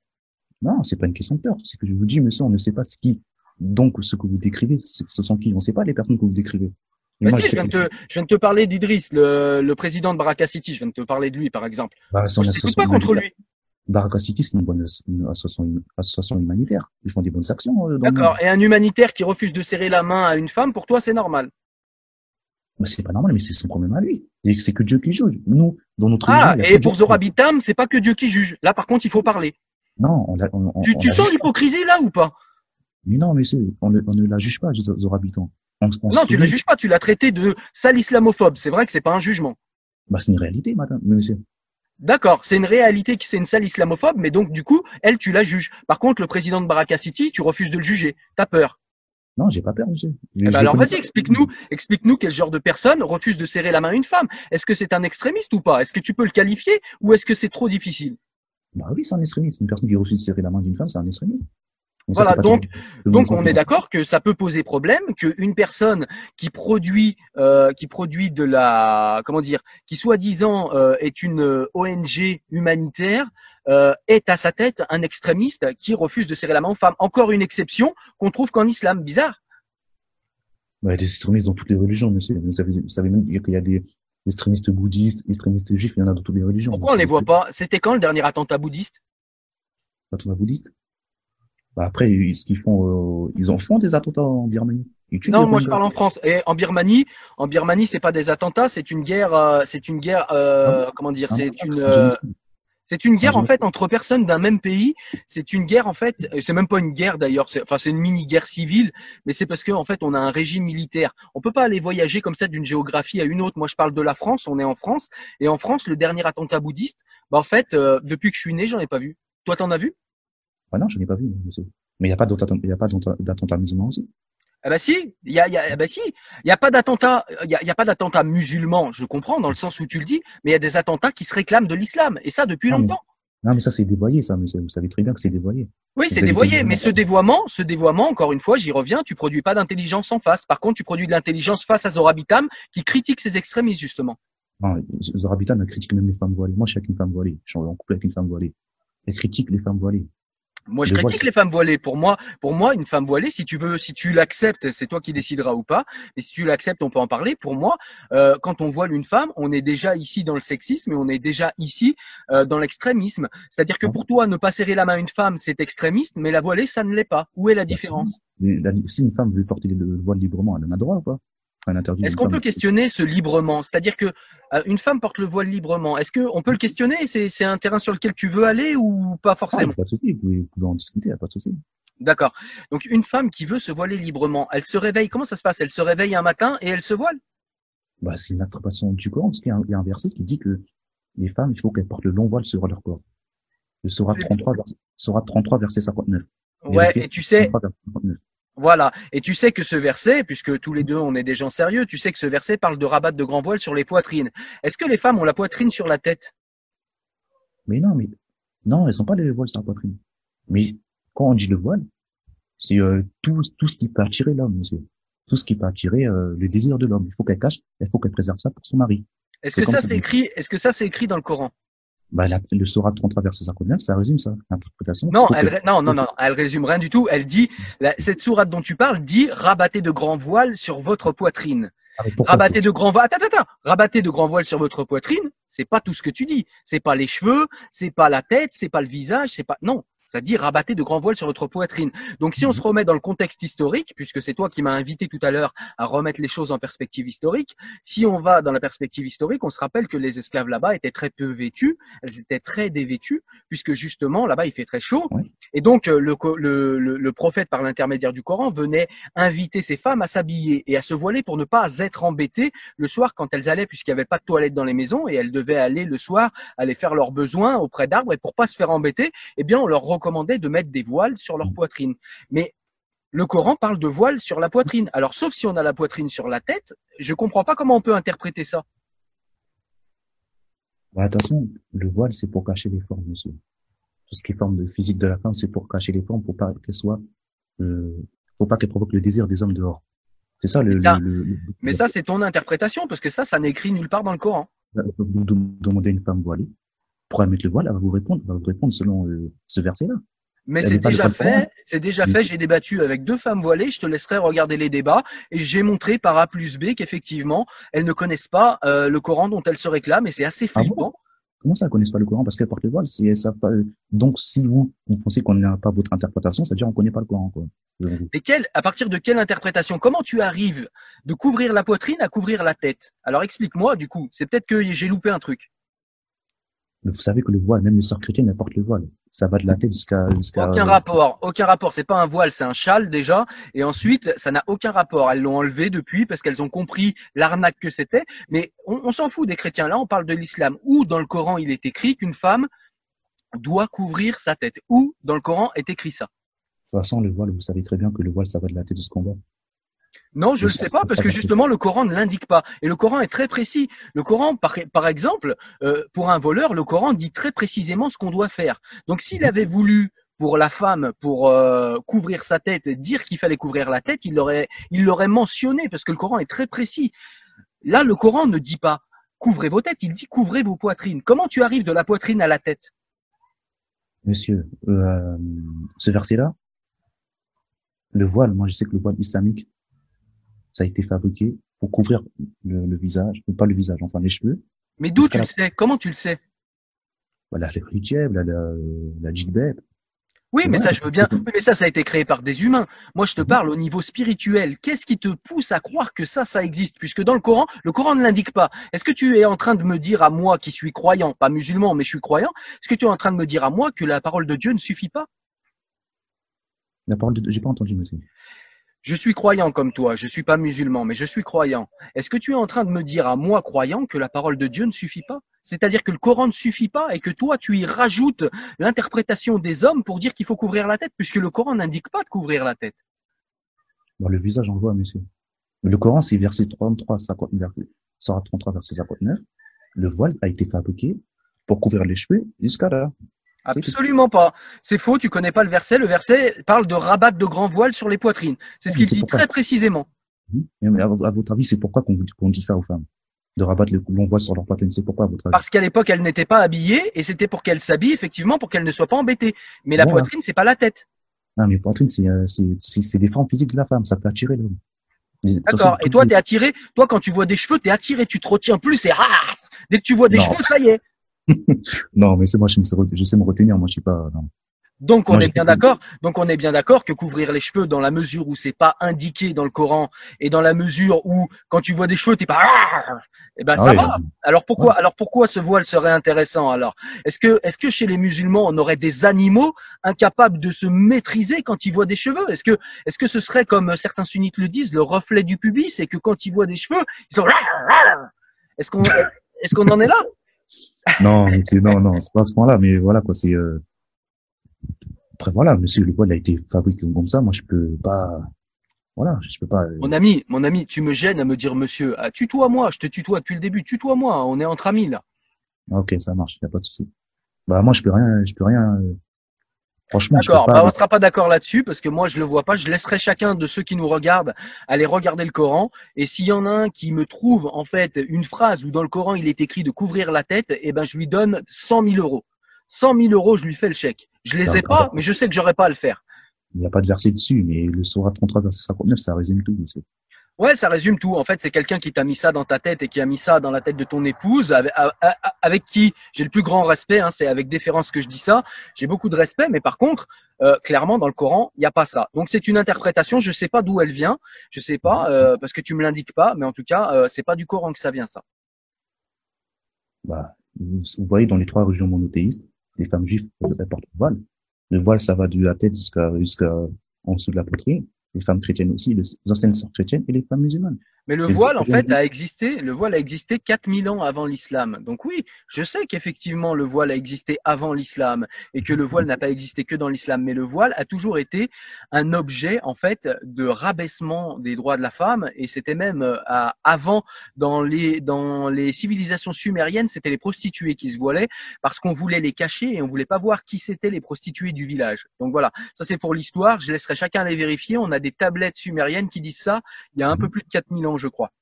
Non, c'est pas une question de peur. C'est que je vous dis, monsieur, on ne sait pas ce qui. Donc, ce que vous décrivez, ce sont qui? On ne sait pas les personnes que vous décrivez. Mais si, je, viens de te, je viens de te parler d'Idriss, le, le, président de Baraka City. Je viens de te parler de lui, par exemple. Bah, je pas contre lui. Baraka City, c'est une bonne association, humanitaire. Ils font des bonnes actions. Euh, D'accord. Et un humanitaire qui refuse de serrer la main à une femme, pour toi, c'est normal? Bah, c'est pas normal, mais c'est son problème à lui. C'est que Dieu qui juge. Nous, dans notre Ah, et pour Zorabitam, c'est pas que Dieu qui juge. Là, par contre, il faut parler. Non, on, on, on Tu, sens l'hypocrisie là ou pas? Mais non, mais on, on ne la juge pas, Zorabitam. non, tu la juges pas. Tu l'as traité de sale islamophobe. C'est vrai que c'est pas un jugement. Bah, c'est une réalité, madame, monsieur. D'accord, c'est une réalité qui c'est une salle islamophobe, mais donc du coup, elle, tu la juges. Par contre, le président de Baraka City, tu refuses de le juger. T'as peur Non, j'ai pas peur, monsieur. Eh ben alors vas-y, explique-nous, explique-nous quel genre de personne refuse de serrer la main à une femme. Est-ce que c'est un extrémiste ou pas? Est-ce que tu peux le qualifier ou est-ce que c'est trop difficile? Bah oui, c'est un extrémiste. Une personne qui refuse de serrer la main d'une femme, c'est un extrémiste. Voilà, donc, donc on est d'accord que ça peut poser problème, qu'une personne qui produit, euh, qui produit de la, comment dire, qui soi-disant euh, est une euh, ONG humanitaire, euh, est à sa tête un extrémiste qui refuse de serrer la main aux femmes. Encore une exception qu'on trouve qu'en islam, bizarre. il y a des extrémistes dans toutes les religions, monsieur. Vous savez, vous savez même qu'il y a des extrémistes bouddhistes, extrémistes juifs, il y en a dans toutes les religions. Pourquoi on les voit pas? C'était quand le dernier attentat bouddhiste? Attentat bouddhiste? Bah, après, ce qu'ils font, euh, ils en font des attentats en Birmanie. Non, moi je parle en France. Et en Birmanie, en Birmanie, c'est pas des attentats, c'est une guerre, euh, c'est une guerre, euh, comment dire, ah c'est une, c'est une guerre en fait entre personnes d'un même pays. C'est une guerre en fait, c'est même pas une guerre d'ailleurs. Enfin, c'est une mini guerre civile, mais c'est parce que en fait on a un régime militaire. On peut pas aller voyager comme ça d'une géographie à une autre. Moi, je parle de la France. On est en France et en France, le dernier attentat bouddhiste, bah en fait, depuis que je suis né, j'en ai pas vu. Toi, t'en as vu? Ah non, je n'ai pas vu. Mais il n'y a pas d'attentat musulman aussi. Ah bah si, il y a, y a, bah si, il y a pas d'attentat, il y a, y a, pas d'attentat musulman, je comprends dans le sens où tu le dis, mais il y a des attentats qui se réclament de l'islam et ça depuis longtemps. non mais ça c'est dévoyé ça, monsieur. Vous savez très bien que c'est dévoyé. Oui, c'est dévoyé, mais ce dévoiement, ce dévoiement, encore une fois, j'y reviens, tu produis pas d'intelligence en face. Par contre, tu produis de l'intelligence face à Zorabitam qui critique ses extrémistes justement. Non, Zorabitam critique même les femmes voilées. Moi, je suis avec une femme voilée. Je suis en couple avec une femme voilée. Elle critique les femmes voilées. Moi, je critique les femmes voilées. Pour moi, pour moi, une femme voilée, si tu veux, si tu l'acceptes, c'est toi qui décideras ou pas. Mais si tu l'acceptes, on peut en parler. Pour moi, euh, quand on voile une femme, on est déjà ici dans le sexisme et on est déjà ici euh, dans l'extrémisme. C'est-à-dire que pour toi, ne pas serrer la main à une femme, c'est extrémiste, mais la voilée, ça ne l'est pas. Où est la différence? Mais la- si une femme veut porter le voile librement, elle en a droit ou pas Est-ce qu'on peut questionner ce librement? C'est-à-dire que une femme porte le voile librement. Est-ce que on peut le questionner? C'est un terrain sur lequel tu veux aller ou pas Ah, forcément pas de souci, vous pouvez, en discuter, pas de souci. D'accord. Donc une femme qui veut se voiler librement, elle se réveille. Comment ça se passe? Elle se réveille un matin et elle se voile? Bah, c'est une interprétation du Coran, parce qu'il y, a un- il y a un verset qui dit que les femmes, il faut qu'elles portent le long voile sur leur corps. Le C'est- 33, verset, Sourate 33, verset 59. Ouais. Vérifiez, Et tu sais, 33, verset 59. Voilà. Et tu sais que ce verset, puisque tous les deux on est des gens sérieux, tu sais que ce verset parle de rabattre de grands voiles sur les poitrines. Est-ce que les femmes ont la poitrine sur la tête? Mais non, mais non, elles ont pas les voiles sur la poitrine. Mais quand on dit le voile, c'est euh, tout, tout ce qui peut attirer l'homme, monsieur. Tout ce qui peut attirer euh, le désir de l'homme. Il faut qu'elle cache, il faut qu'elle préserve ça pour son mari. Est-ce que ça c'est écrit Est-ce que ça c'est écrit dans le Coran? Bah, la, le Sourate 33, verset 59, ça résume ça, l'interprétation. Non, elle, que- non, non, non, elle résume rien du tout. Elle dit, la- cette sourate dont tu parles dit, rabattez de grands voiles sur votre poitrine. Ah, Rabattez de grands voiles. Attends, attends, attends. Rabattez de grands voiles sur votre poitrine. C'est pas tout ce que tu dis. C'est pas les cheveux, c'est pas la tête, c'est pas le visage, c'est pas. Non. Dit rabattez de grands voiles sur votre poitrine. Donc si on se remet dans le contexte historique, puisque c'est toi qui m'as invité tout à l'heure à remettre les choses en perspective historique, si on va dans la perspective historique, on se rappelle que les esclaves là-bas étaient très peu vêtus, elles étaient très dévêtues, puisque justement là-bas il fait très chaud. Et donc euh, le, le, le, le prophète par l'intermédiaire du Coran venait inviter ces femmes à s'habiller et à se voiler pour ne pas être embêtées le soir quand elles allaient, puisqu'il n'y avait pas de toilettes dans les maisons et elles devaient aller le soir aller faire leurs besoins auprès d'arbres et pour pas se faire embêter, eh bien on leur recommandait de mettre des voiles sur leur poitrine. Mais le Coran parle de voile sur la poitrine. Alors sauf si on a la poitrine sur la tête, je comprends pas comment on peut interpréter ça. Bah, attention, le voile, c'est pour cacher les formes, monsieur. Tout ce qui est forme de physique de la femme, c'est pour cacher les formes, pour pas qu'elle soit, euh, pour pas qu'elle provoque le désir des hommes dehors. C'est ça le, Mais là- le, le- le- Mais ça c'est ton interprétation parce que ça ça n'est écrit nulle part dans le Coran. vous dem- demandez à une femme voilée, pour elle mettre le voile, elle va vous répondre, elle va vous répondre selon euh, ce verset-là. Mais c'est déjà fait, c'est déjà fait. J'ai débattu avec deux femmes voilées. Je te laisserai regarder les débats et j'ai montré par A plus B qu'effectivement elles ne connaissent pas euh, le Coran dont elles se réclament et c'est assez Ah bon flippant. Comment ça, elles connaissent pas le Coran? Parce qu'elles portent le voile pas, euh, Donc, si vous, vous pensez qu'on n'a pas votre interprétation, ça veut dire qu'on connaît pas le Coran, quoi. Mais quelle, à partir de quelle interprétation? Comment tu arrives de couvrir la poitrine à couvrir la tête? Alors explique-moi du coup. C'est peut-être que j'ai loupé un truc. Mais vous savez que le voile, même les sœurs chrétiennes, portent le voile. Ça va de la tête jusqu'à, jusqu'à. Aucun rapport, aucun rapport. C'est pas un voile, c'est un châle déjà. Et ensuite, ça n'a aucun rapport. Elles l'ont enlevé depuis parce qu'elles ont compris l'arnaque que c'était. Mais on, on s'en fout des chrétiens. Là, on parle de l'islam. Où dans le Coran il est écrit qu'une femme doit couvrir sa tête Où dans le Coran est écrit ça De toute façon, le voile, vous savez très bien que le voile, ça va de la tête jusqu'en bas. Non, je le ça, sais pas parce que justement le Coran ne l'indique pas et le Coran est très précis. Le Coran, par, par exemple, euh, pour un voleur, le Coran dit très précisément ce qu'on doit faire. Donc s'il avait voulu pour la femme, pour euh, couvrir sa tête, dire qu'il fallait couvrir la tête, il l'aurait, il l'aurait mentionné parce que le Coran est très précis. Là, le Coran ne dit pas couvrez vos têtes, il dit couvrez vos poitrines. Comment tu arrives de la poitrine à la tête? Monsieur, euh, ce verset-là, le voile, moi je sais que le voile islamique, ça a été fabriqué pour couvrir le, le visage, ou pas le visage, enfin les cheveux. Mais d'où tu le sais? Comment tu le sais? Voilà, le hijab, la, la, la jilbab. Oui, mais Ouais. ça, je veux bien. Mais ça, ça a été créé par des humains. Moi, je te Mhm. parle au niveau spirituel. Qu'est-ce qui te pousse à croire que ça, ça existe? Puisque dans le Coran, le Coran ne l'indique pas. Est-ce que tu es en train de me dire à moi, qui suis croyant, pas musulman, mais je suis croyant, est-ce que tu es en train de me dire à moi que la parole de Dieu ne suffit pas? La parole de, j'ai pas entendu, monsieur. Je suis croyant comme toi. Je suis pas musulman, mais je suis croyant. Est-ce que tu es en train de me dire à moi, croyant, que la parole de Dieu ne suffit pas? C'est-à-dire que le Coran ne suffit pas et que toi, tu y rajoutes l'interprétation des hommes pour dire qu'il faut couvrir la tête, puisque le Coran n'indique pas de couvrir la tête. Bon, le visage, on voit, monsieur. Le Coran, c'est verset 33, 50, verset, Sourate 33, verset 59. Le voile a été fabriqué pour couvrir les cheveux jusqu'à là. Absolument pas. C'est faux, tu connais pas le verset. Le verset parle de rabattre de grands voiles sur les poitrines. C'est ce Ah, qu'il dit pourquoi très précisément. Mais à, votre avis, c'est pourquoi qu'on dit ça aux femmes? De rabattre le long voile sur leur poitrine. C'est pourquoi, à votre avis? Parce qu'à l'époque, elle n'était pas habillée et c'était pour qu'elle s'habille, effectivement, pour qu'elle ne soit pas embêtée. Mais la poitrine, c'est pas la tête. Non, mais poitrine, c'est euh, c'est des formes physiques de la femme. Ça peut attirer l'homme. D'accord. Et toi, t'es attiré. Toi, quand tu vois des cheveux, t'es attiré. Tu te retiens plus et ah Dès que tu vois des Non. cheveux, ça y est. Non, mais c'est moi, je sais, re- je sais me retenir. Moi, je suis pas. Non. Donc on Moi, est bien d'accord. Donc on est bien d'accord que couvrir les cheveux dans la mesure où c'est pas indiqué dans le Coran et dans la mesure où quand tu vois des cheveux t'es pas ah eh ben Ah ça oui, va. Alors pourquoi alors pourquoi ce voile serait intéressant alors? Est-ce que est-ce que chez les musulmans on aurait des animaux incapables de se maîtriser quand ils voient des cheveux? Est-ce que est-ce que ce serait comme certains sunnites le disent le reflet du pubis et que quand ils voient des cheveux ils sont Est-ce qu'on est-ce qu'on en est là? Non, non, non, c'est pas à ce point-là. Mais voilà quoi, c'est. Euh... Après voilà, monsieur, le voile a été fabriqué comme ça. Moi, je peux pas. Voilà, je peux pas. euh, Mon ami, mon ami, tu me gênes à me dire monsieur. Ah, tutoie-moi, je te tutoie depuis le début. Tutoie-moi, on est entre amis là. Ok, ça marche, y a pas de souci. Bah moi, je peux rien, je peux rien. Franchement, D'accord, pas. bah, on sera pas d'accord là-dessus parce que moi je le vois pas. Je laisserai chacun de ceux qui nous regardent aller regarder le Coran et s'il y en a un qui me trouve en fait une phrase où dans le Coran il est écrit de couvrir la tête, eh ben je lui donne 100 000 euros. 100 000 euros, je lui fais le chèque. Je les ai pas, mais je sais que j'aurais pas à le faire. Il n'y a pas de verset dessus, mais le Sourate 33, verset 59, ça résume tout, monsieur. Ouais, ça résume tout. En fait, c'est quelqu'un qui t'a mis ça dans ta tête et qui a mis ça dans la tête de ton épouse, avec, qui j'ai le plus grand respect. Hein, c'est avec déférence que je dis ça. J'ai beaucoup de respect, mais par contre, euh, clairement, dans le Coran, il n'y a pas ça. Donc, c'est une interprétation. Je sais pas d'où elle vient. Je sais pas euh, parce que tu me l'indiques pas. Mais en tout cas, euh, c'est pas du Coran que ça vient, ça. Bah, vous, voyez, dans les trois religions monothéistes, les femmes juives portent le voile. Le voile, ça va de la tête jusqu'à jusqu'à en dessous de la poitrine. Les femmes chrétiennes aussi, les anciennes sœurs chrétiennes et les femmes musulmanes. Mais le voile, en fait, a existé. Le voile a existé 4000 ans avant l'islam. Donc oui, je sais qu'effectivement le voile a existé avant l'islam et que le voile n'a pas existé que dans l'islam. Mais le voile a toujours été un objet, en fait, de rabaissement des droits de la femme. Et c'était même euh, avant dans les dans les civilisations sumériennes, c'était les prostituées qui se voilaient parce qu'on voulait les cacher et on voulait pas voir qui c'étaient les prostituées du village. Donc voilà, ça c'est pour l'histoire. Je laisserai chacun les vérifier. On a des tablettes sumériennes qui disent ça il y a un peu plus de 4000 ans, je crois.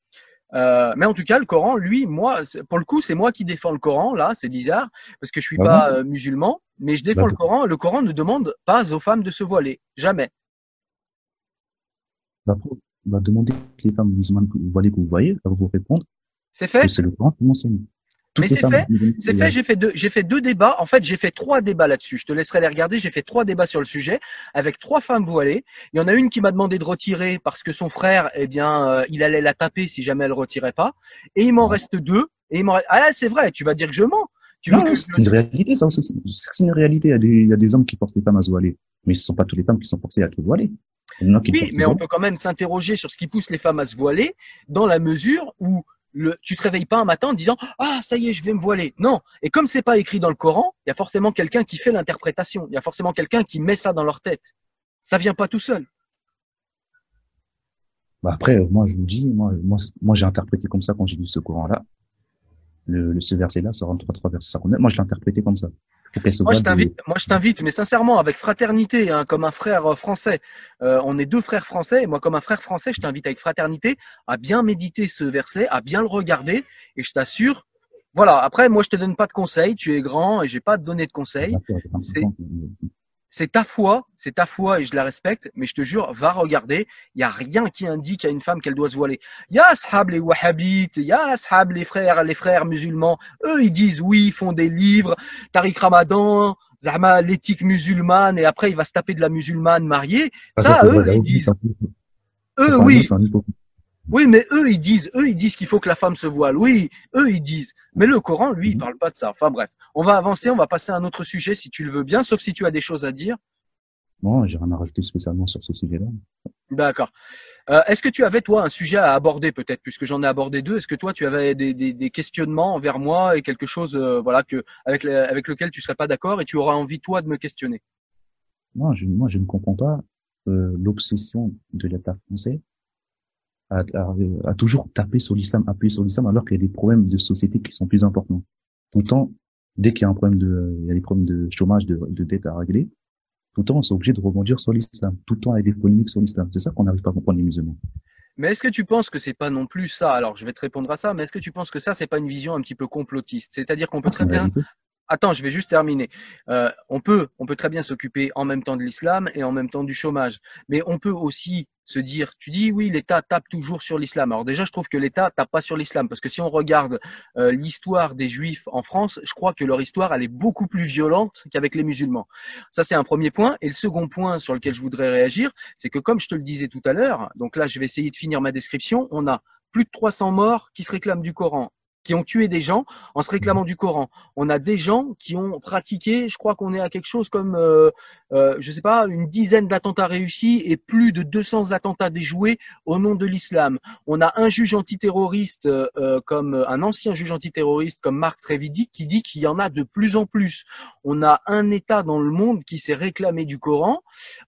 Euh, mais en tout cas, le Coran, lui, moi, pour le coup, c'est moi qui défends le Coran. Là, c'est bizarre parce que je suis Ah pas euh, musulman, mais je défends Bah, le Coran. Le Coran ne demande pas aux femmes de se voiler, jamais. Bah, pour- bah, demandez les femmes musulmanes que vous voyez que vous voyez, elles vont vous répondre C'est fait. que c'est le Coran qui mentionne. Mais c'est fait, C'est fait. J'ai fait deux. J'ai fait deux débats. En fait, j'ai fait trois débats là-dessus. Je te laisserai les regarder. J'ai fait trois débats sur le sujet avec trois femmes voilées. Il y en a une qui m'a demandé de retirer parce que son frère, eh bien, euh, il allait la taper si jamais elle retirait pas. Et il m'en reste deux. Et il m'en reste... Ah, c'est vrai. Tu vas dire que je mens. Tu Non, c'est une réalité, ça. C'est une réalité. Il y, a des, il y a des hommes qui forcent les femmes à se voiler. Mais ce ne sont pas toutes les femmes qui sont forcées à se voiler. Oui, mais on peut quand même s'interroger sur ce qui pousse les femmes à se voiler dans la mesure où le, tu te réveilles pas un matin en disant ah ça y est je vais me voiler non. Et comme c'est pas écrit dans le Coran il y a forcément quelqu'un qui fait l'interprétation. Il y a forcément quelqu'un qui met ça dans leur tête. Ça vient pas tout seul. Bah après, euh, moi, je vous dis, moi, moi, moi j'ai interprété comme ça quand j'ai lu ce Coran-là. Le, le, ce verset-là, ce 33, verset 59, moi, je l'ai interprété comme ça. Moi je t'invite moi je t'invite mais sincèrement avec fraternité hein, comme un frère euh, français Euh, on est deux frères français et moi comme un frère français je t'invite avec fraternité à bien méditer ce verset à bien le regarder et je t'assure voilà après moi je te donne pas de conseils tu es grand et j'ai pas à te donner de conseils D'accord, j'ai 25 c'est- ans. C'est ta foi, c'est ta foi et je la respecte, mais je te jure, va regarder, il y a rien qui indique à une femme qu'elle doit se voiler. Il y a ashab les wahhabites, il y a ashab les frères, les frères musulmans, eux ils disent oui, ils font des livres, Tariq Ramadan, Zahma l'éthique musulmane et après il va se taper de la musulmane mariée. Ah, Ça, c'est eux, ils disent- Eux oui. Oui, mais eux ils disent, eux ils disent qu'il faut que la femme se voile. Oui, eux ils disent. Mais le Coran, lui, il Mhm. parle pas de ça. Enfin bref, on va avancer, on va passer à un autre sujet si tu le veux bien, sauf si tu as des choses à dire. Non, j'ai rien à rajouter spécialement sur ce sujet-là. D'accord. Euh, Est-ce que tu avais toi un sujet à aborder peut-être puisque j'en ai abordé deux? Est-ce que toi tu avais des, des, des questionnements envers moi et quelque chose euh, voilà que avec le- avec lequel tu serais pas d'accord et tu auras envie toi de me questionner? Non, je, moi, je ne comprends pas euh, l'obsession de l'État français à, à, à toujours taper sur l'islam, appuyer sur l'islam, alors qu'il y a des problèmes de société qui sont plus importants. Tout le temps, dès qu'il y a un problème de, il y a des problèmes de chômage, de, de dette à régler, tout le temps, on est obligé de rebondir sur l'islam. Tout le temps, il y a des polémiques sur l'islam. C'est ça qu'on n'arrive pas à comprendre les musulmans. Mais est-ce que tu penses que c'est pas non plus ça? Alors, je vais te répondre à ça. Mais est-ce que tu penses que ça, c'est pas une vision un petit peu complotiste? C'est-à-dire qu'on peut Ah, très bien. Attends, je vais juste terminer. Euh, on peut, on peut très bien s'occuper en même temps de l'islam et en même temps du chômage, mais on peut aussi se dire, tu dis oui, l'État tape toujours sur l'islam. Alors déjà, je trouve que l'État tape pas sur l'islam parce que si on regarde euh, l'histoire des Juifs en France, je crois que leur histoire elle est beaucoup plus violente qu'avec les musulmans. Ça c'est un premier point. Et le second point sur lequel je voudrais réagir, c'est que comme je te le disais tout à l'heure, donc là je vais essayer de finir ma description, on a plus de 300 morts qui se réclament du Coran qui ont tué des gens en se réclamant du Coran. On a des gens qui ont pratiqué, je crois qu'on est à quelque chose comme, euh, euh, je sais pas, une dizaine d'attentats réussis et plus de 200 attentats déjoués au nom de l'islam. On a un juge antiterroriste, euh, euh, comme un ancien juge antiterroriste comme Marc Trévidy, qui dit qu'il y en a de plus en plus. On a un État dans le monde qui s'est réclamé du Coran.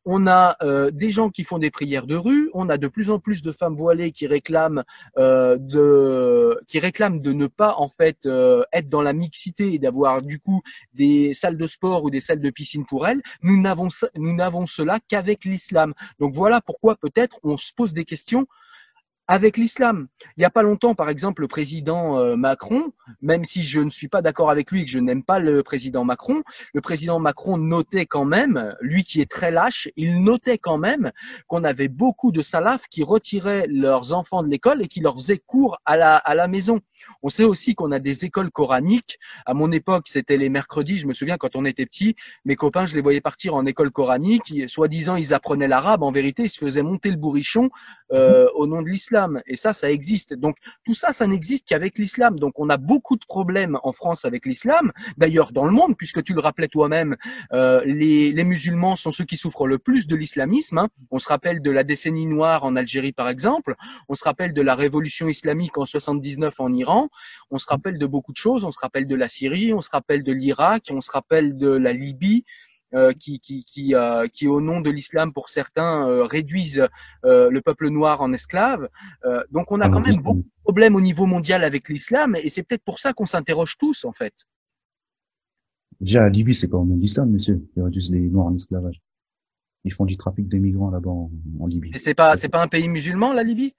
On a euh, des gens qui font des prières de rue. On a de plus en plus de femmes voilées qui réclament euh, de, qui réclament de ne pas en fait euh, être dans la mixité et d'avoir du coup des salles de sport ou des salles de piscine pour elles. Nous n'avons nous n'avons cela qu'avec l'islam. Donc voilà pourquoi peut-être on se pose des questions avec l'islam. Il n'y a pas longtemps, par exemple, le président euh, Macron, même si je ne suis pas d'accord avec lui et que je n'aime pas le président Macron, le président Macron notait quand même, lui qui est très lâche, il notait quand même qu'on avait beaucoup de salafs qui retiraient leurs enfants de l'école et qui leur faisaient cours à la, à la maison. On sait aussi qu'on a des écoles coraniques. À mon époque, c'était les mercredis. Je me souviens quand on était petit, mes copains, je les voyais partir en école coranique. Soi-disant, ils apprenaient l'arabe. En vérité, ils se faisaient monter le bourrichon euh, au nom de l'islam. Et ça, ça existe. Donc tout ça, ça n'existe qu'avec l'islam. Donc on a beaucoup de problèmes en France avec l'islam. D'ailleurs, dans le monde, puisque tu le rappelais toi-même, euh, les, les musulmans sont ceux qui souffrent le plus de l'islamisme. hein. On se rappelle de la décennie noire en Algérie, par exemple. On se rappelle de la révolution islamique en 79 en Iran. On se rappelle de beaucoup de choses. On se rappelle de la Syrie. On se rappelle de l'Irak. On se rappelle de la Libye. Euh, qui, qui, qui, euh, qui, au nom de l'islam, pour certains, euh, réduisent euh, le peuple noir en esclave. Euh, donc, on a Ah, quand mais même beaucoup de problèmes au niveau mondial avec l'islam, et c'est peut-être pour ça qu'on s'interroge tous, en fait. Déjà, la Libye, c'est pas au nom de l'islam, monsieur. Ils réduisent les Noirs en esclavage. Ils font du trafic de migrants là-bas en, en Libye. Et c'est pas, c'est pas un pays musulman, la Libye?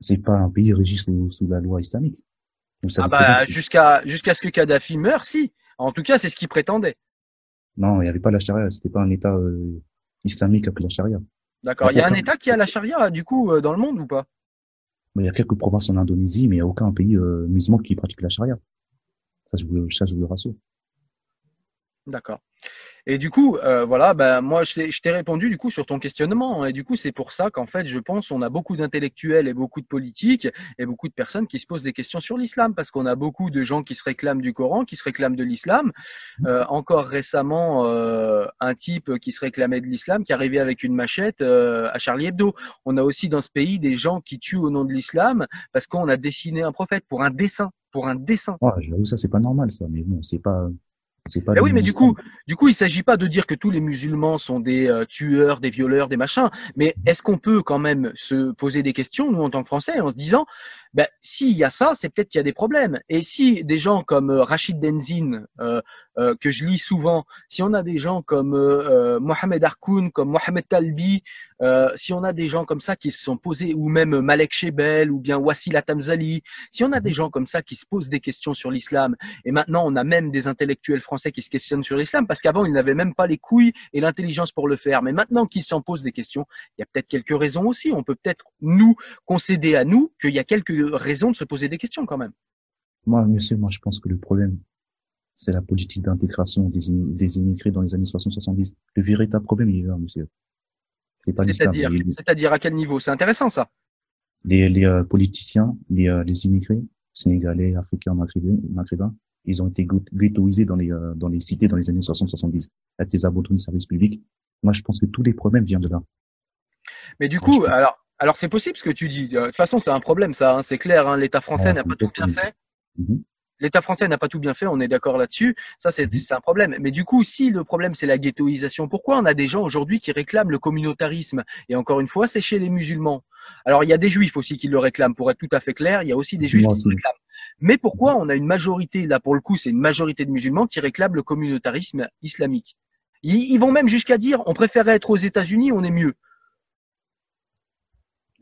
C'est pas un pays régi sous, sous la loi islamique. Ah bah, jusqu'à jusqu'à ce que Kadhafi meure, si. En tout cas, c'est ce qu'il prétendait. Non, il n'y avait pas la charia. C'était pas un État euh, islamique appelé la charia. D'accord. Il y a un État qui a la charia, du coup, euh, dans le monde ou pas? Il y a quelques provinces en Indonésie, mais il n'y a aucun pays euh, musulman qui pratique la charia. Ça, je vous, ça, je vous le rassure. D'accord. Et du coup, euh, voilà, ben moi je t'ai répondu du coup sur ton questionnement. hein. Et du coup, c'est pour ça qu'en fait, je pense on a beaucoup d'intellectuels et beaucoup de politiques et beaucoup de personnes qui se posent des questions sur l'islam parce qu'on a beaucoup de gens qui se réclament du Coran, qui se réclament de l'islam. Euh, encore récemment, euh, un type qui se réclamait de l'islam qui arrivait avec une machette euh, à Charlie Hebdo. On a aussi dans ce pays des gens qui tuent au nom de l'islam parce qu'on a dessiné un prophète pour un dessin, pour un dessin. Ouais, j'avoue, ça, c'est pas normal, ça. Mais bon, c'est pas, pas. Eh oui, mais du coup, du coup, il s'agit pas de dire que tous les musulmans sont des euh, tueurs, des violeurs, des machins. Mais est-ce qu'on peut quand même se poser des questions, nous en tant que Français, en se disant, ben s'il y a ça, c'est peut-être qu'il y a des problèmes. Et si des gens comme euh, Rachid Benzine, euh, euh, que je lis souvent, si on a des gens comme euh, euh, Mohamed Harkoun, comme Mohamed Talbi, euh, si on a des gens comme ça qui se sont posés, ou même Malek Shebel, ou bien Wassila Tamzali, si on a des gens comme ça qui se posent des questions sur l'islam, et maintenant on a même des intellectuels français qui se questionnent sur l'islam, parce qu'avant ils n'avaient même pas les couilles et l'intelligence pour le faire, mais maintenant qu'ils s'en posent des questions, il y a peut-être quelques raisons aussi. On peut peut-être nous concéder à nous qu'il y a quelques raisons de se poser des questions quand même. Moi, monsieur, moi, je pense que le problème, c'est la politique d'intégration des, des immigrés dans les années 60-70. Le véritable problème, il est là, monsieur. C'est pas. C'est-à-dire, c'est-à-dire à quel niveau? C'est intéressant ça. les, les, euh, politiciens, les, euh, les immigrés, sénégalais, africains, maghrébins, maghrébins, ils ont été ghetto- ghettoisés dans les, euh, dans les cités dans les années 60-70, avec les abandons de services publics. Moi, je pense que tous les problèmes viennent de là. Mais du coup, alors, alors c'est possible ce que tu dis. De toute façon, c'est un problème ça. hein, c'est clair. Hein, L'État français Ah, n'a pas tout bien fait. Mhm. L'État français n'a pas tout bien fait, on est d'accord là-dessus. Ça, c'est Mhm. c'est un problème. Mais du coup, si le problème c'est la ghettoisation, pourquoi on a des gens aujourd'hui qui réclament le communautarisme? Et encore une fois, c'est chez les musulmans. Alors, il y a des juifs aussi qui le réclament. Pour être tout à fait clair, il y a aussi des juifs Moi qui le réclament. Mais pourquoi on a une majorité là pour le coup, c'est une majorité de musulmans qui réclament le communautarisme islamique? Ils, ils vont même jusqu'à dire, on préférait être aux États-Unis, on est mieux.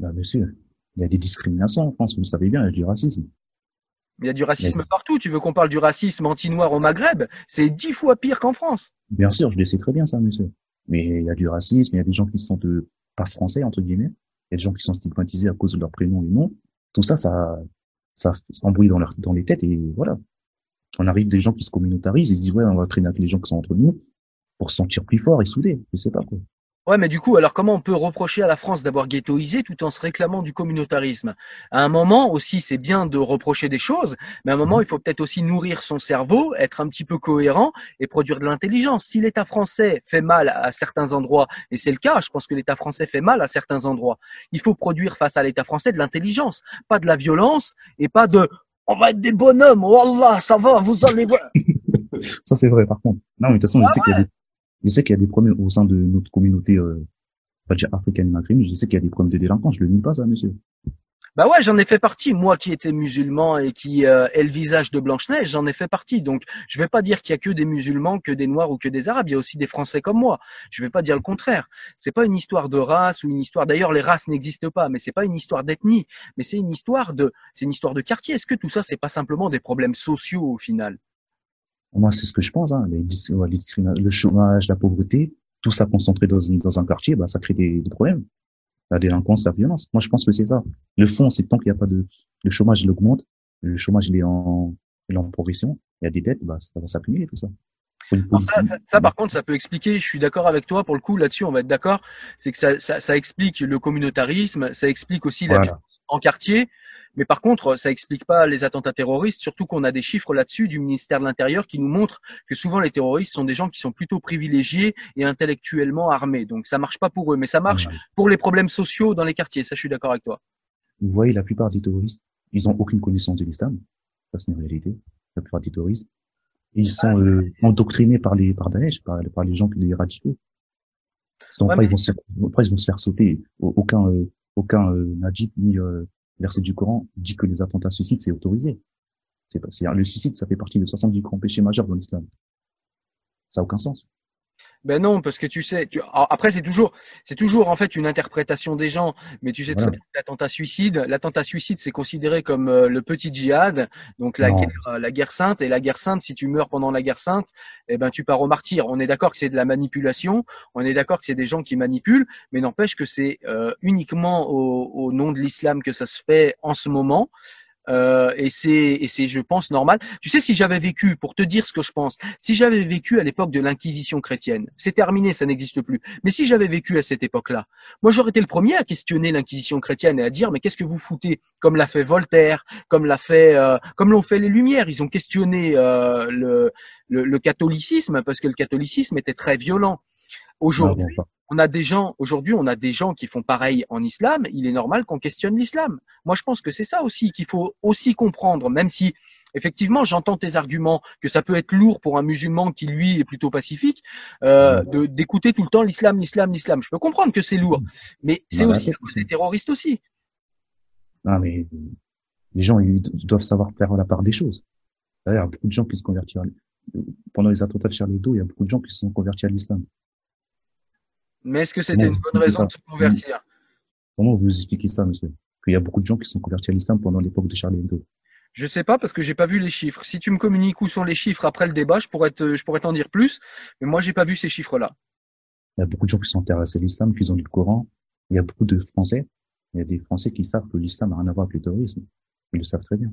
Bah, monsieur, Il y a des discriminations en France, vous le savez bien, il y a du racisme. Il y a du racisme partout. Tu veux qu'on parle du racisme anti-noir au Maghreb C'est dix fois pire qu'en France. Bien sûr, je le sais très bien ça, monsieur. Mais il y a du racisme, il y a des gens qui sont de, pas français, entre guillemets. Il y a des gens qui sont stigmatisés à cause de leur prénom et nom. Tout ça, ça, ça s'embrouille dans, leur, dans les têtes et voilà. On arrive des gens qui se communautarisent, ils se disent ouais, on va traîner avec les gens qui sont entre nous pour se sentir plus fort et soudés. Je sais pas quoi. Ouais, mais du coup, alors comment on peut reprocher à la France d'avoir ghettoisé tout en se réclamant du communautarisme? À un moment aussi, c'est bien de reprocher des choses, mais à un moment, mhm. il faut peut-être aussi nourrir son cerveau, être un petit peu cohérent et produire de l'intelligence. Si l'État français fait mal à certains endroits, et c'est le cas, je pense que l'État français fait mal à certains endroits, il faut produire face à l'État français de l'intelligence, pas de la violence et pas de on va être des bonhommes, wallah, ça va, vous allez voir. ça c'est vrai par contre. Non, mais de toute façon, je ah sais qu'il y a des je sais qu'il y a des problèmes au sein de notre communauté, euh, pas africaine maghrébine, je sais qu'il y a des problèmes de délinquance, je le nie pas ça, monsieur. Bah ouais, j'en ai fait partie. Moi qui étais musulman et qui euh, le visage de Blanche-Neige, j'en ai fait partie. Donc, je vais pas dire qu'il y a que des musulmans, que des noirs ou que des arabes. Il y a aussi des Français comme moi. Je vais pas dire le contraire. C'est pas une histoire de race ou une histoire. D'ailleurs, les races n'existent pas. Mais c'est pas une histoire d'ethnie. Mais c'est une histoire de, c'est une histoire de quartier. Est-ce que tout ça, c'est pas simplement des problèmes sociaux au final? Moi, c'est ce que je pense. Hein, les, le chômage, la pauvreté, tout ça concentré dans, dans un quartier, bah, ça crée des, des, problèmes. La délinquance, la violence. Moi, je pense que c'est ça. Le fond, c'est tant qu'il n'y a pas de... Le chômage, il augmente. Le chômage, il est en, il est en progression. Il y a des dettes, bah, ça va s'accumuler, tout ça. ça, ça, ça, par contre, ça peut expliquer. Je suis d'accord avec toi pour le coup là-dessus. On va être d'accord. C'est que ça, ça, ça, explique le communautarisme. Ça explique aussi la la en quartier. Mais par contre, ça explique pas les attentats terroristes, surtout qu'on a des chiffres là-dessus du ministère de l'Intérieur qui nous montrent que souvent les terroristes sont des gens qui sont plutôt privilégiés et intellectuellement armés. Donc ça marche pas pour eux, mais ça marche pour les problèmes sociaux dans les quartiers. Ça, je suis d'accord avec toi. Vous voyez, la plupart des terroristes, ils ont aucune connaissance de l'islam. Ça, c'est une réalité. La plupart des terroristes, ils sont euh, endoctrinés par les par Daesh, par, par les gens qui les radicaux. Donc après, ils vont se, après, ils vont se faire sauter. Aucun euh, aucun euh, Najib ni euh, verset du Coran dit que les attentats suicides, c'est autorisé. C'est le suicide, ça fait partie de 70 grands péchés majeurs dans l'islam. Ça n'a aucun sens. Ben non, parce que tu sais, tu, après c'est toujours, c'est toujours en fait une interprétation des gens, mais tu sais très bien l'attentat suicide, l'attentat suicide c'est considéré comme euh, le petit djihad, donc la guerre, euh, la guerre sainte, et la guerre sainte, si tu meurs pendant la guerre sainte, eh ben tu pars au martyr. On est d'accord que c'est de la manipulation, on est d'accord que c'est des gens qui manipulent, mais n'empêche que c'est euh, uniquement au, au nom de l'islam que ça se fait en ce moment. Euh, et c'est je pense normal. Tu sais si j'avais vécu pour te dire ce que je pense, si j'avais vécu à l'époque de l'inquisition chrétienne, c'est terminé, ça n'existe plus. Mais si j'avais vécu à cette époque-là, moi j'aurais été le premier à questionner l'inquisition chrétienne et à dire mais qu'est-ce que vous foutez? Comme l'a fait Voltaire, comme l'a fait euh, comme l'ont fait les Lumières, ils ont questionné euh, le, le, le catholicisme parce que le catholicisme était très violent. Aujourd'hui, on a des gens, aujourd'hui, on a des gens qui font pareil en islam. Il est normal qu'on questionne l'islam. Moi, je pense que c'est ça aussi qu'il faut aussi comprendre, même si effectivement, j'entends tes arguments que ça peut être lourd pour un musulman qui lui est plutôt pacifique, euh, d'écouter tout le temps l'islam, l'islam, l'islam. Je peux comprendre que c'est lourd, mais c'est aussi à cause des terroristes aussi. Non, mais les gens ils doivent savoir faire la part des choses. Il y a beaucoup de gens qui se convertissent pendant les attentats de Charlie Hebdo, il y a beaucoup de gens qui se sont convertis à l'islam. Mais est-ce que c'était une bonne raison de se convertir Comment vous expliquez ça, monsieur Qu'il y a beaucoup de gens qui sont convertis à l'islam pendant l'époque de Charlie Hebdo. Je sais pas parce que j'ai pas vu les chiffres. Si tu me communiques où sont les chiffres après le débat, je pourrais te, je pourrais t'en dire plus. Mais moi, j'ai pas vu ces chiffres-là. Il y a beaucoup de gens qui sont intéressés à l'islam, qui ont lu le Coran. Il y a beaucoup de Français. Il y a des Français qui savent que l'islam n'a rien à voir avec le terrorisme. Ils le savent très bien.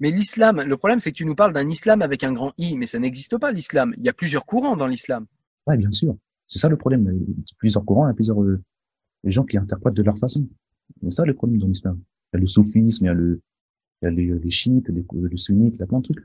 Mais l'islam, le problème, c'est que tu nous parles d'un islam avec un grand I, mais ça n'existe pas l'islam. Il y a plusieurs courants dans l'islam. Ouais, bien sûr. C'est ça le problème. Il y a plusieurs courants, il y a plusieurs euh, gens qui interprètent de leur façon. C'est ça le problème dans l'islam. Il y a le soufisme, il y a le, il y a les, chiites, les, les sunnites, il y a plein de trucs.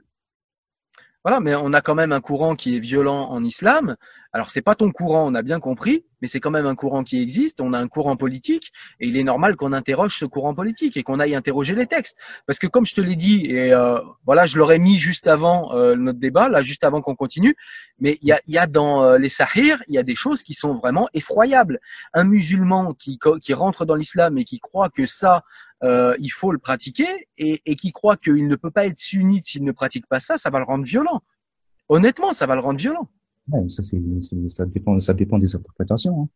Voilà, mais on a quand même un courant qui est violent en islam. Alors c'est pas ton courant, on a bien compris, mais c'est quand même un courant qui existe. On a un courant politique et il est normal qu'on interroge ce courant politique et qu'on aille interroger les textes. Parce que comme je te l'ai dit, et euh, voilà, je l'aurais mis juste avant euh, notre débat, là, juste avant qu'on continue. Mais il y a, y a dans euh, les Sahir, il y a des choses qui sont vraiment effroyables. Un musulman qui qui rentre dans l'islam et qui croit que ça euh, il faut le pratiquer et, et qui croit qu'il ne peut pas être sunnite s'il ne pratique pas ça, ça va le rendre violent. Honnêtement, ça va le rendre violent. Ouais, ça, c'est, ça, dépend, ça dépend des interprétations. Hein.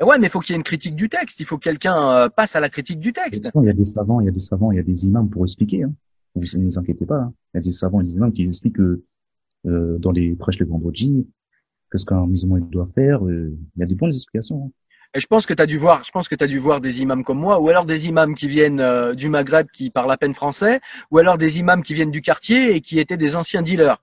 Et ouais, mais il faut qu'il y ait une critique du texte. Il faut que quelqu'un euh, passe à la critique du texte. Il y a des savants, il y a des savants, il y a des imams pour expliquer. Hein. Vous ne vous inquiétez pas. Hein. Il y a des savants et des imams qui expliquent que euh, dans les prêches le vendredi, qu'est-ce qu'un musulman doit faire. Euh, il y a des bonnes explications. Hein. Et je pense que tu as dû voir, je pense que tu as dû voir des imams comme moi, ou alors des imams qui viennent euh, du Maghreb qui parlent à peine français, ou alors des imams qui viennent du quartier et qui étaient des anciens dealers.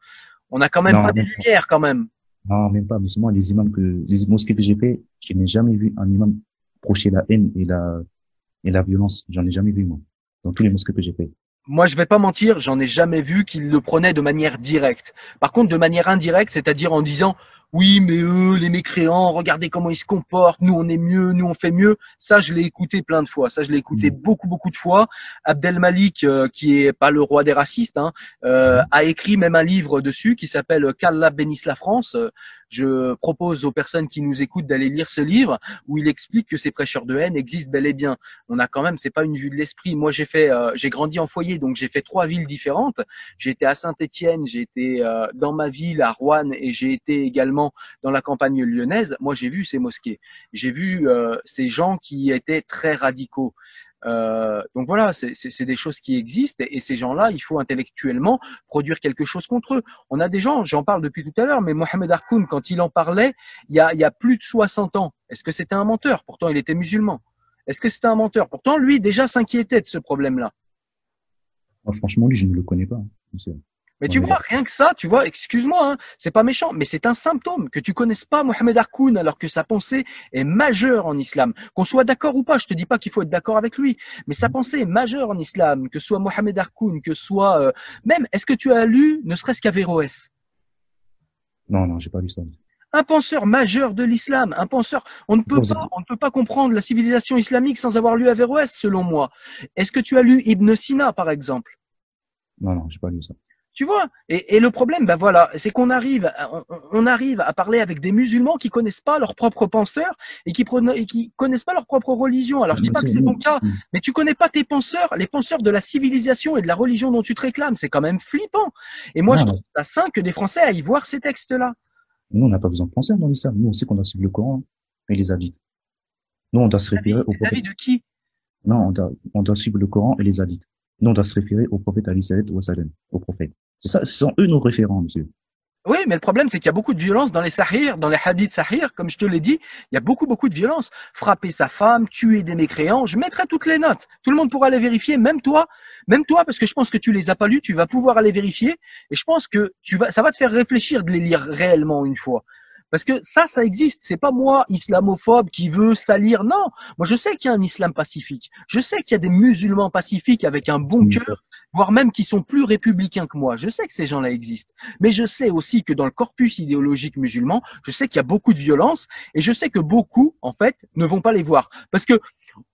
On n'a quand même pas des lumières quand même. Non, même pas. Musulman, les imams que les mosquées que j'ai fait, je n'ai jamais vu un imam procher la haine et la et la violence. J'en ai jamais vu moi dans tous les mosquées que j'ai fait. Moi, je vais pas mentir, j'en ai jamais vu qu'il le prenait de manière directe. Par contre, de manière indirecte, c'est-à-dire en disant oui, mais eux, les mécréants, regardez comment ils se comportent, nous on est mieux, nous on fait mieux. Ça, je l'ai écouté plein de fois. Ça, je l'ai écouté mmh. beaucoup, beaucoup de fois. Abdel Malik, euh, qui est pas le roi des racistes, hein, euh, mmh. a écrit même un livre dessus qui s'appelle Qu'Allah bénisse la France. Je propose aux personnes qui nous écoutent d'aller lire ce livre où il explique que ces prêcheurs de haine existent bel et bien. On a quand même, c'est pas une vue de l'esprit. Moi, j'ai fait, euh, j'ai grandi en foyer, donc j'ai fait trois villes différentes. J'ai été à Saint-Étienne, j'ai été euh, dans ma ville à Rouen et j'ai été également dans la campagne lyonnaise. Moi, j'ai vu ces mosquées. J'ai vu euh, ces gens qui étaient très radicaux. Euh, donc voilà, c'est des choses qui existent et, ces gens-là, il faut intellectuellement produire quelque chose contre eux. On a des gens, j'en parle depuis tout à l'heure, mais Mohamed Harkoun, quand il en parlait, il y a, il y a plus de 60 ans, est-ce que c'était un menteur? Pourtant, il était musulman. Est-ce que c'était un menteur? Pourtant, lui, déjà s'inquiétait de ce problème-là. franchement, lui, je ne le connais pas. Mais tu vois, rien que ça, tu vois, excuse-moi, hein, c'est pas méchant, mais c'est un symptôme que tu connaisses pas Mohamed Harkoun alors que sa pensée est majeure en islam. Qu'on soit d'accord ou pas, je te dis pas qu'il faut être d'accord avec lui, mais sa pensée est majeure en islam, que ce soit Mohamed Harkoun, que ce soit euh, même, est-ce que tu as lu ne serait-ce qu'Averroès Non, non, j'ai pas lu ça. Un penseur majeur de l'islam, un penseur, on ne peut pas, on ne peut pas comprendre la civilisation islamique sans avoir lu Averroès, selon moi. Est-ce que tu as lu Ibn Sina, par exemple? Non, non, j'ai pas lu ça. Tu vois et, et, le problème, ben voilà, c'est qu'on arrive, on, on, arrive à parler avec des musulmans qui connaissent pas leurs propres penseurs et qui, et qui connaissent pas leur propre religion. Alors je dis pas que c'est ton cas, mais tu connais pas tes penseurs, les penseurs de la civilisation et de la religion dont tu te réclames. C'est quand même flippant. Et moi, je trouve ça sain que des Français aillent voir ces textes-là. Nous, on n'a pas besoin de penser dans l'islam. Nous, on sait qu'on doit suivre le Coran et les hadiths. Nous, on doit se référer au prophète. de qui? Non, on doit, on doit suivre le Coran et les hadiths. Nous, on doit se référer au prophète Ali au prophète. Ce sont eux nos référents, monsieur. Oui, mais le problème, c'est qu'il y a beaucoup de violence dans les sahir, dans les hadiths sahir, comme je te l'ai dit, il y a beaucoup, beaucoup de violence. Frapper sa femme, tuer des mécréants, je mettrai toutes les notes. Tout le monde pourra les vérifier, même toi, même toi, parce que je pense que tu les as pas lus, tu vas pouvoir aller vérifier, et je pense que tu vas, ça va te faire réfléchir de les lire réellement une fois. Parce que ça, ça existe. C'est pas moi, islamophobe, qui veut salir. Non. Moi, je sais qu'il y a un islam pacifique. Je sais qu'il y a des musulmans pacifiques avec un bon cœur, voire même qui sont plus républicains que moi. Je sais que ces gens-là existent. Mais je sais aussi que dans le corpus idéologique musulman, je sais qu'il y a beaucoup de violence et je sais que beaucoup, en fait, ne vont pas les voir. Parce que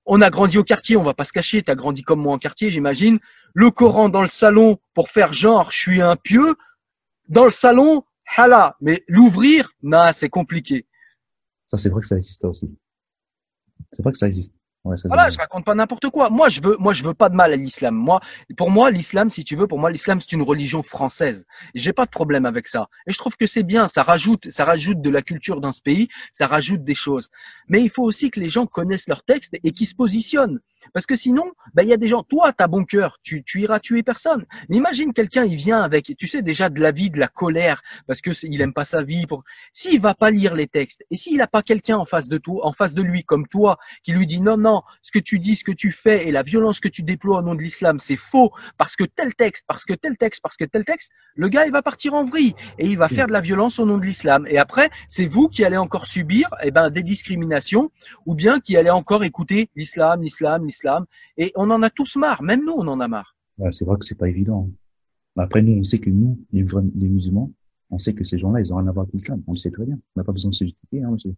on a grandi au quartier, on va pas se cacher. T'as grandi comme moi en quartier, j'imagine. Le Coran dans le salon pour faire genre, je suis un pieux. Dans le salon, hala, mais l'ouvrir, non, c'est compliqué. Ça, c'est vrai que ça existe aussi. C'est vrai que ça existe. Ouais, voilà, je raconte pas n'importe quoi. Moi, je veux, moi, je veux pas de mal à l'islam. Moi, pour moi, l'islam, si tu veux, pour moi, l'islam, c'est une religion française. J'ai pas de problème avec ça. Et je trouve que c'est bien. Ça rajoute, ça rajoute de la culture dans ce pays. Ça rajoute des choses. Mais il faut aussi que les gens connaissent leur texte et qu'ils se positionnent. Parce que sinon, ben, il y a des gens, toi, t'as bon cœur, tu, tu iras tuer personne. Mais imagine quelqu'un, il vient avec, tu sais, déjà de la vie, de la colère, parce que il aime pas sa vie. Pour, s'il va pas lire les textes et s'il a pas quelqu'un en face de toi, en face de lui, comme toi, qui lui dit non, non, ce que tu dis, ce que tu fais et la violence que tu déploies au nom de l'islam, c'est faux parce que tel texte, parce que tel texte, parce que tel texte, le gars, il va partir en vrille et il va faire de la violence au nom de l'islam. Et après, c'est vous qui allez encore subir, eh ben, des discriminations ou bien qui allez encore écouter l'islam, l'islam, l'islam. Et on en a tous marre. Même nous, on en a marre. c'est vrai que c'est pas évident. Après, nous, on sait que nous, les, musulmans, on sait que ces gens-là, ils ont rien à voir avec l'islam. On le sait très bien. On n'a pas besoin de se justifier, hein, monsieur.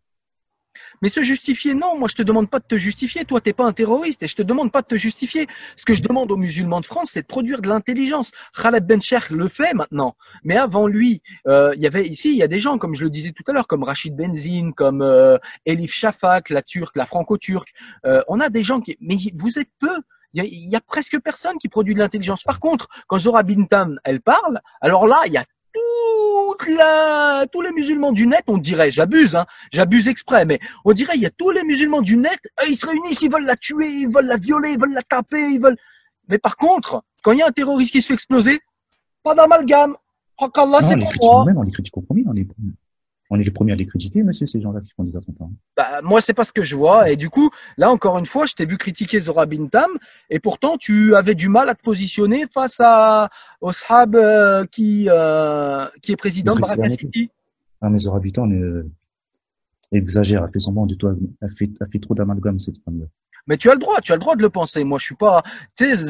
Mais se justifier, non. Moi, je te demande pas de te justifier. Toi, t'es pas un terroriste et je te demande pas de te justifier. Ce que je demande aux musulmans de France, c'est de produire de l'intelligence. Khaled Ben Sheikh le fait maintenant. Mais avant lui, euh, il y avait ici, il y a des gens, comme je le disais tout à l'heure, comme Rachid Benzine, comme euh, Elif Shafak, la turque, la franco-turque. Euh, on a des gens qui, mais vous êtes peu. Il y, a, y a presque personne qui produit de l'intelligence. Par contre, quand Zora Bintam, elle parle, alors là, il y a toute la, tous les musulmans du net, on dirait, j'abuse, hein, j'abuse exprès, mais on dirait, il y a tous les musulmans du net, ils se réunissent, ils veulent la tuer, ils veulent la violer, ils veulent la taper, ils veulent. Mais par contre, quand il y a un terroriste qui se fait exploser, pas d'amalgame. Oh, qu'Allah, c'est pour moi. Même, on les critique au premier, on est, on est les premiers à les critiquer, monsieur, ces gens-là qui font des attentats. Bah, moi, c'est pas ce que je vois. Et du coup, là, encore une fois, je t'ai vu critiquer Zora Bintam, et pourtant, tu avais du mal à te positionner face à au Sahab euh, qui, euh, qui est président de Baraka City. Ah, mais Zora Bintam euh, exagère, elle fait semblant de toi, fait, elle fait trop d'amalgame, cette femme-là. Mais tu as le droit, tu as le droit de le penser. Moi, je suis pas, tu sais,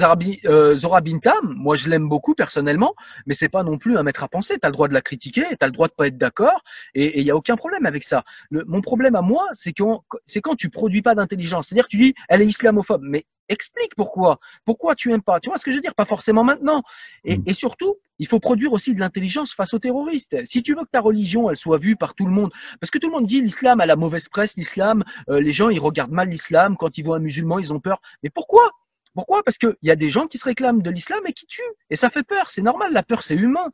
euh, Zora Bintam, moi, je l'aime beaucoup personnellement, mais c'est pas non plus un maître à penser. Tu as le droit de la critiquer, tu as le droit de pas être d'accord, et il y a aucun problème avec ça. Mon problème à moi, c'est quand, quand tu produis pas d'intelligence. C'est-à-dire, tu dis, elle est islamophobe, mais explique pourquoi. Pourquoi tu aimes pas Tu vois ce que je veux dire? Pas forcément maintenant. Et, mm. et surtout, il faut produire aussi de l'intelligence face aux terroristes. Si tu veux que ta religion, elle soit vue par tout le monde, parce que tout le monde dit l'islam a la mauvaise presse, l'islam, euh, les gens ils regardent mal l'islam quand ils voient un musulman, ils ont peur. Mais pourquoi? Pourquoi? Parce qu'il y a des gens qui se réclament de l'islam et qui tuent, et ça fait peur. C'est normal, la peur c'est humain.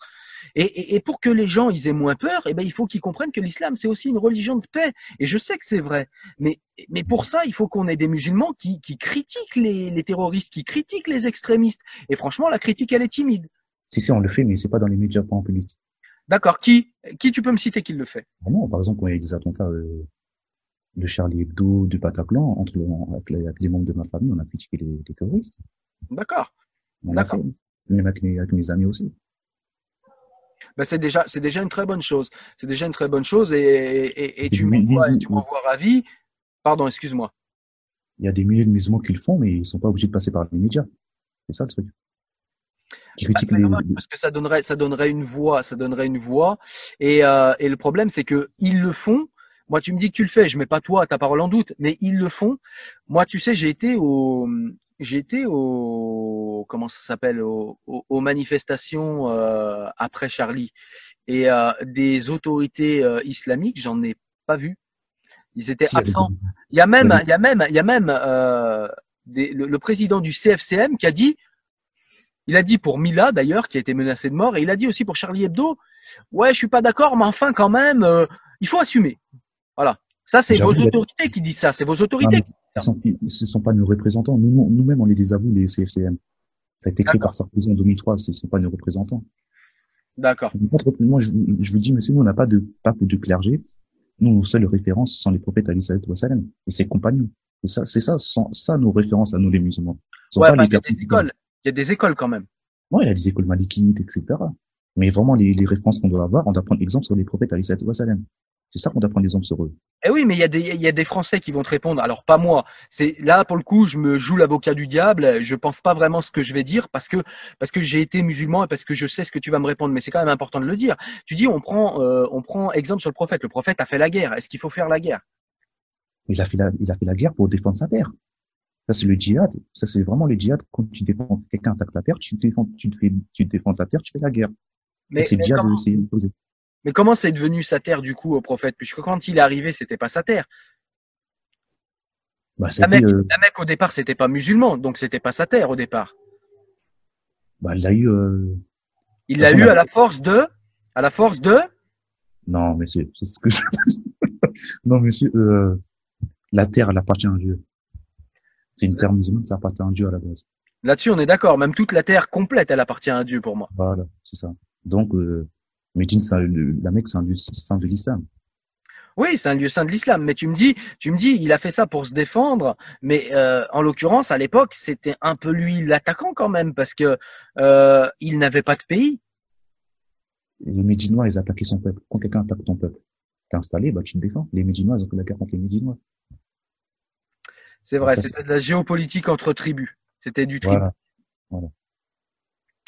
Et, et, pour que les gens ils aient moins peur, eh ben il faut qu'ils comprennent que l'islam c'est aussi une religion de paix. Et je sais que c'est vrai, mais mais pour ça il faut qu'on ait des musulmans qui, qui critiquent les, les terroristes, qui critiquent les extrémistes. Et franchement la critique elle est timide. Si si on le fait, mais c'est pas dans les médias, pas en public. D'accord. Qui qui tu peux me citer qui le fait? Ah Non, par exemple quand il y a des attentats euh, de Charlie Hebdo, du Bataclan, entre avec les, avec les membres de ma famille, on a critiqué les, les terroristes. D'accord. D'accord. Même avec avec mes amis aussi ben c'est déjà c'est déjà une très bonne chose. C'est déjà une très bonne chose et, et, et tu m'envoies tu m'envoies ravi. Pardon, excuse-moi. Il y a des milliers de musulmans qui le font, mais ils sont pas obligés de passer par les médias. C'est ça le truc. Bah, parce que ça donnerait ça donnerait une voix, ça donnerait une voix. Et, euh, et le problème c'est que ils le font. Moi, tu me dis que tu le fais, je mets pas toi ta parole en doute, mais ils le font. Moi, tu sais, j'ai été au été au comment ça s'appelle aux, manifestations euh, après Charlie et euh, des autorités euh, islamiques, j'en ai pas vu. Ils étaient absents. Il y a même, il y a même, il y a même le, président du CFCM qui a dit, il a dit pour Mila d'ailleurs qui a été menacé de mort et il a dit aussi pour Charlie Hebdo, ouais, je suis pas d'accord, mais enfin quand même, il faut assumer. Voilà. Ça, c'est vos autorités qui disent ça. C'est vos autorités. ce ne sont pas nos représentants. Nous, nous-mêmes, on les désavoue, les CFCM. Ça a été créé par Sarkozy en 2003. Ce ne sont pas nos représentants. D'accord. Moi, je, vous dis, monsieur, nous, on n'a pas de pape ou de clergé. Nous, nos seules références sont les prophètes Ali Salem et ses compagnons. C'est ça, c'est ça, ça nos références à nous, les musulmans. Ouais, il y a des écoles. Il y a des écoles quand même. Ouais, il y a des écoles malikites, etc. Mais vraiment, les, les références qu'on doit avoir, on doit prendre exemple sur les prophètes Ali Salem. C'est ça qu'on doit prendre exemple sur eux. Eh oui, mais il y a des il y a des Français qui vont te répondre. Alors pas moi. C'est là pour le coup, je me joue l'avocat du diable. Je pense pas vraiment ce que je vais dire parce que parce que j'ai été musulman et parce que je sais ce que tu vas me répondre. Mais c'est quand même important de le dire. Tu dis on prend euh, on prend exemple sur le prophète. Le prophète a fait la guerre. Est-ce qu'il faut faire la guerre? Il a fait la il a fait la guerre pour défendre sa terre. Ça c'est le djihad. Ça c'est vraiment le djihad. Quand tu défends quelqu'un attaque ta terre, tu défends tu te fais tu défends ta terre, tu fais la guerre. Mais c'est le djihad c'est mais comment c'est devenu sa terre du coup au prophète? Puisque quand il est arrivé, c'était pas sa terre. Bah, la, mec, euh... au départ, c'était pas musulman, donc c'était pas sa terre au départ. Bah, il l'a eu. Euh... Il l'a eu à la force de, à la force de. Non, monsieur, c'est ce que je. non, monsieur, euh, la terre, elle appartient à Dieu. C'est une terre musulmane, ça appartient à Dieu à la base. Là-dessus, on est d'accord. Même toute la terre complète, elle appartient à Dieu pour moi. Voilà, c'est ça. Donc, euh, Médine, la Mecque, c'est un lieu saint de l'islam. Oui, c'est un lieu saint de l'islam. Mais tu me dis, tu me dis, il a fait ça pour se défendre. Mais euh, en l'occurrence, à l'époque, c'était un peu lui l'attaquant quand même, parce que euh, il n'avait pas de pays. Les Médinois, ils attaquaient son peuple. Quand quelqu'un attaque ton peuple, t'es installé, bah tu te défends. Les Médinois, ils ont fait la guerre contre les Médinois. C'est vrai, c'était de la géopolitique entre tribus. C'était du tribut. Voilà.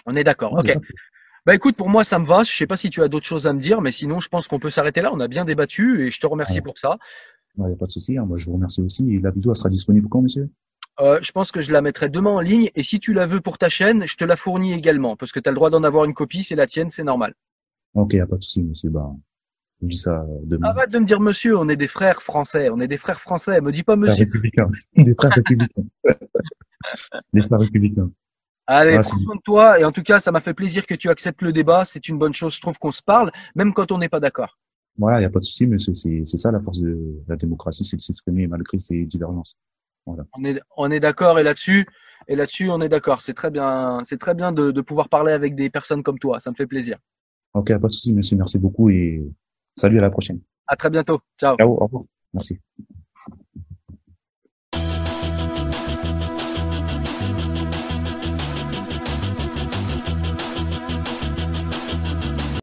On est d'accord. ok. Bah écoute, pour moi ça me va. Je sais pas si tu as d'autres choses à me dire, mais sinon je pense qu'on peut s'arrêter là. On a bien débattu et je te remercie pour ça. Il n'y a pas de souci. Hein. Moi je vous remercie aussi. Et la vidéo sera disponible quand, monsieur? Euh, je pense que je la mettrai demain en ligne et si tu la veux pour ta chaîne, je te la fournis également parce que tu as le droit d'en avoir une copie, c'est la tienne, c'est normal. Ok, y a pas de souci, monsieur. Bah, je dis ça demain. Arrête de me dire monsieur, on est des frères français, on est des frères français. Me dis pas monsieur. Républicains. Des frères républicains. des frères républicains. Allez, prends soin de toi. Et en tout cas, ça m'a fait plaisir que tu acceptes le débat. C'est une bonne chose. Je trouve qu'on se parle, même quand on n'est pas d'accord. Voilà, il n'y a pas de souci, mais c'est ça la force de la démocratie, c'est de s'exprimer malgré ses divergences. On est, on est d'accord et là-dessus, et là-dessus, on est d'accord. C'est très bien, c'est très bien de, de pouvoir parler avec des personnes comme toi. Ça me fait plaisir. Ok, pas de souci, monsieur, merci beaucoup et salut à la prochaine. À très bientôt. Ciao. Ciao, au revoir. Merci.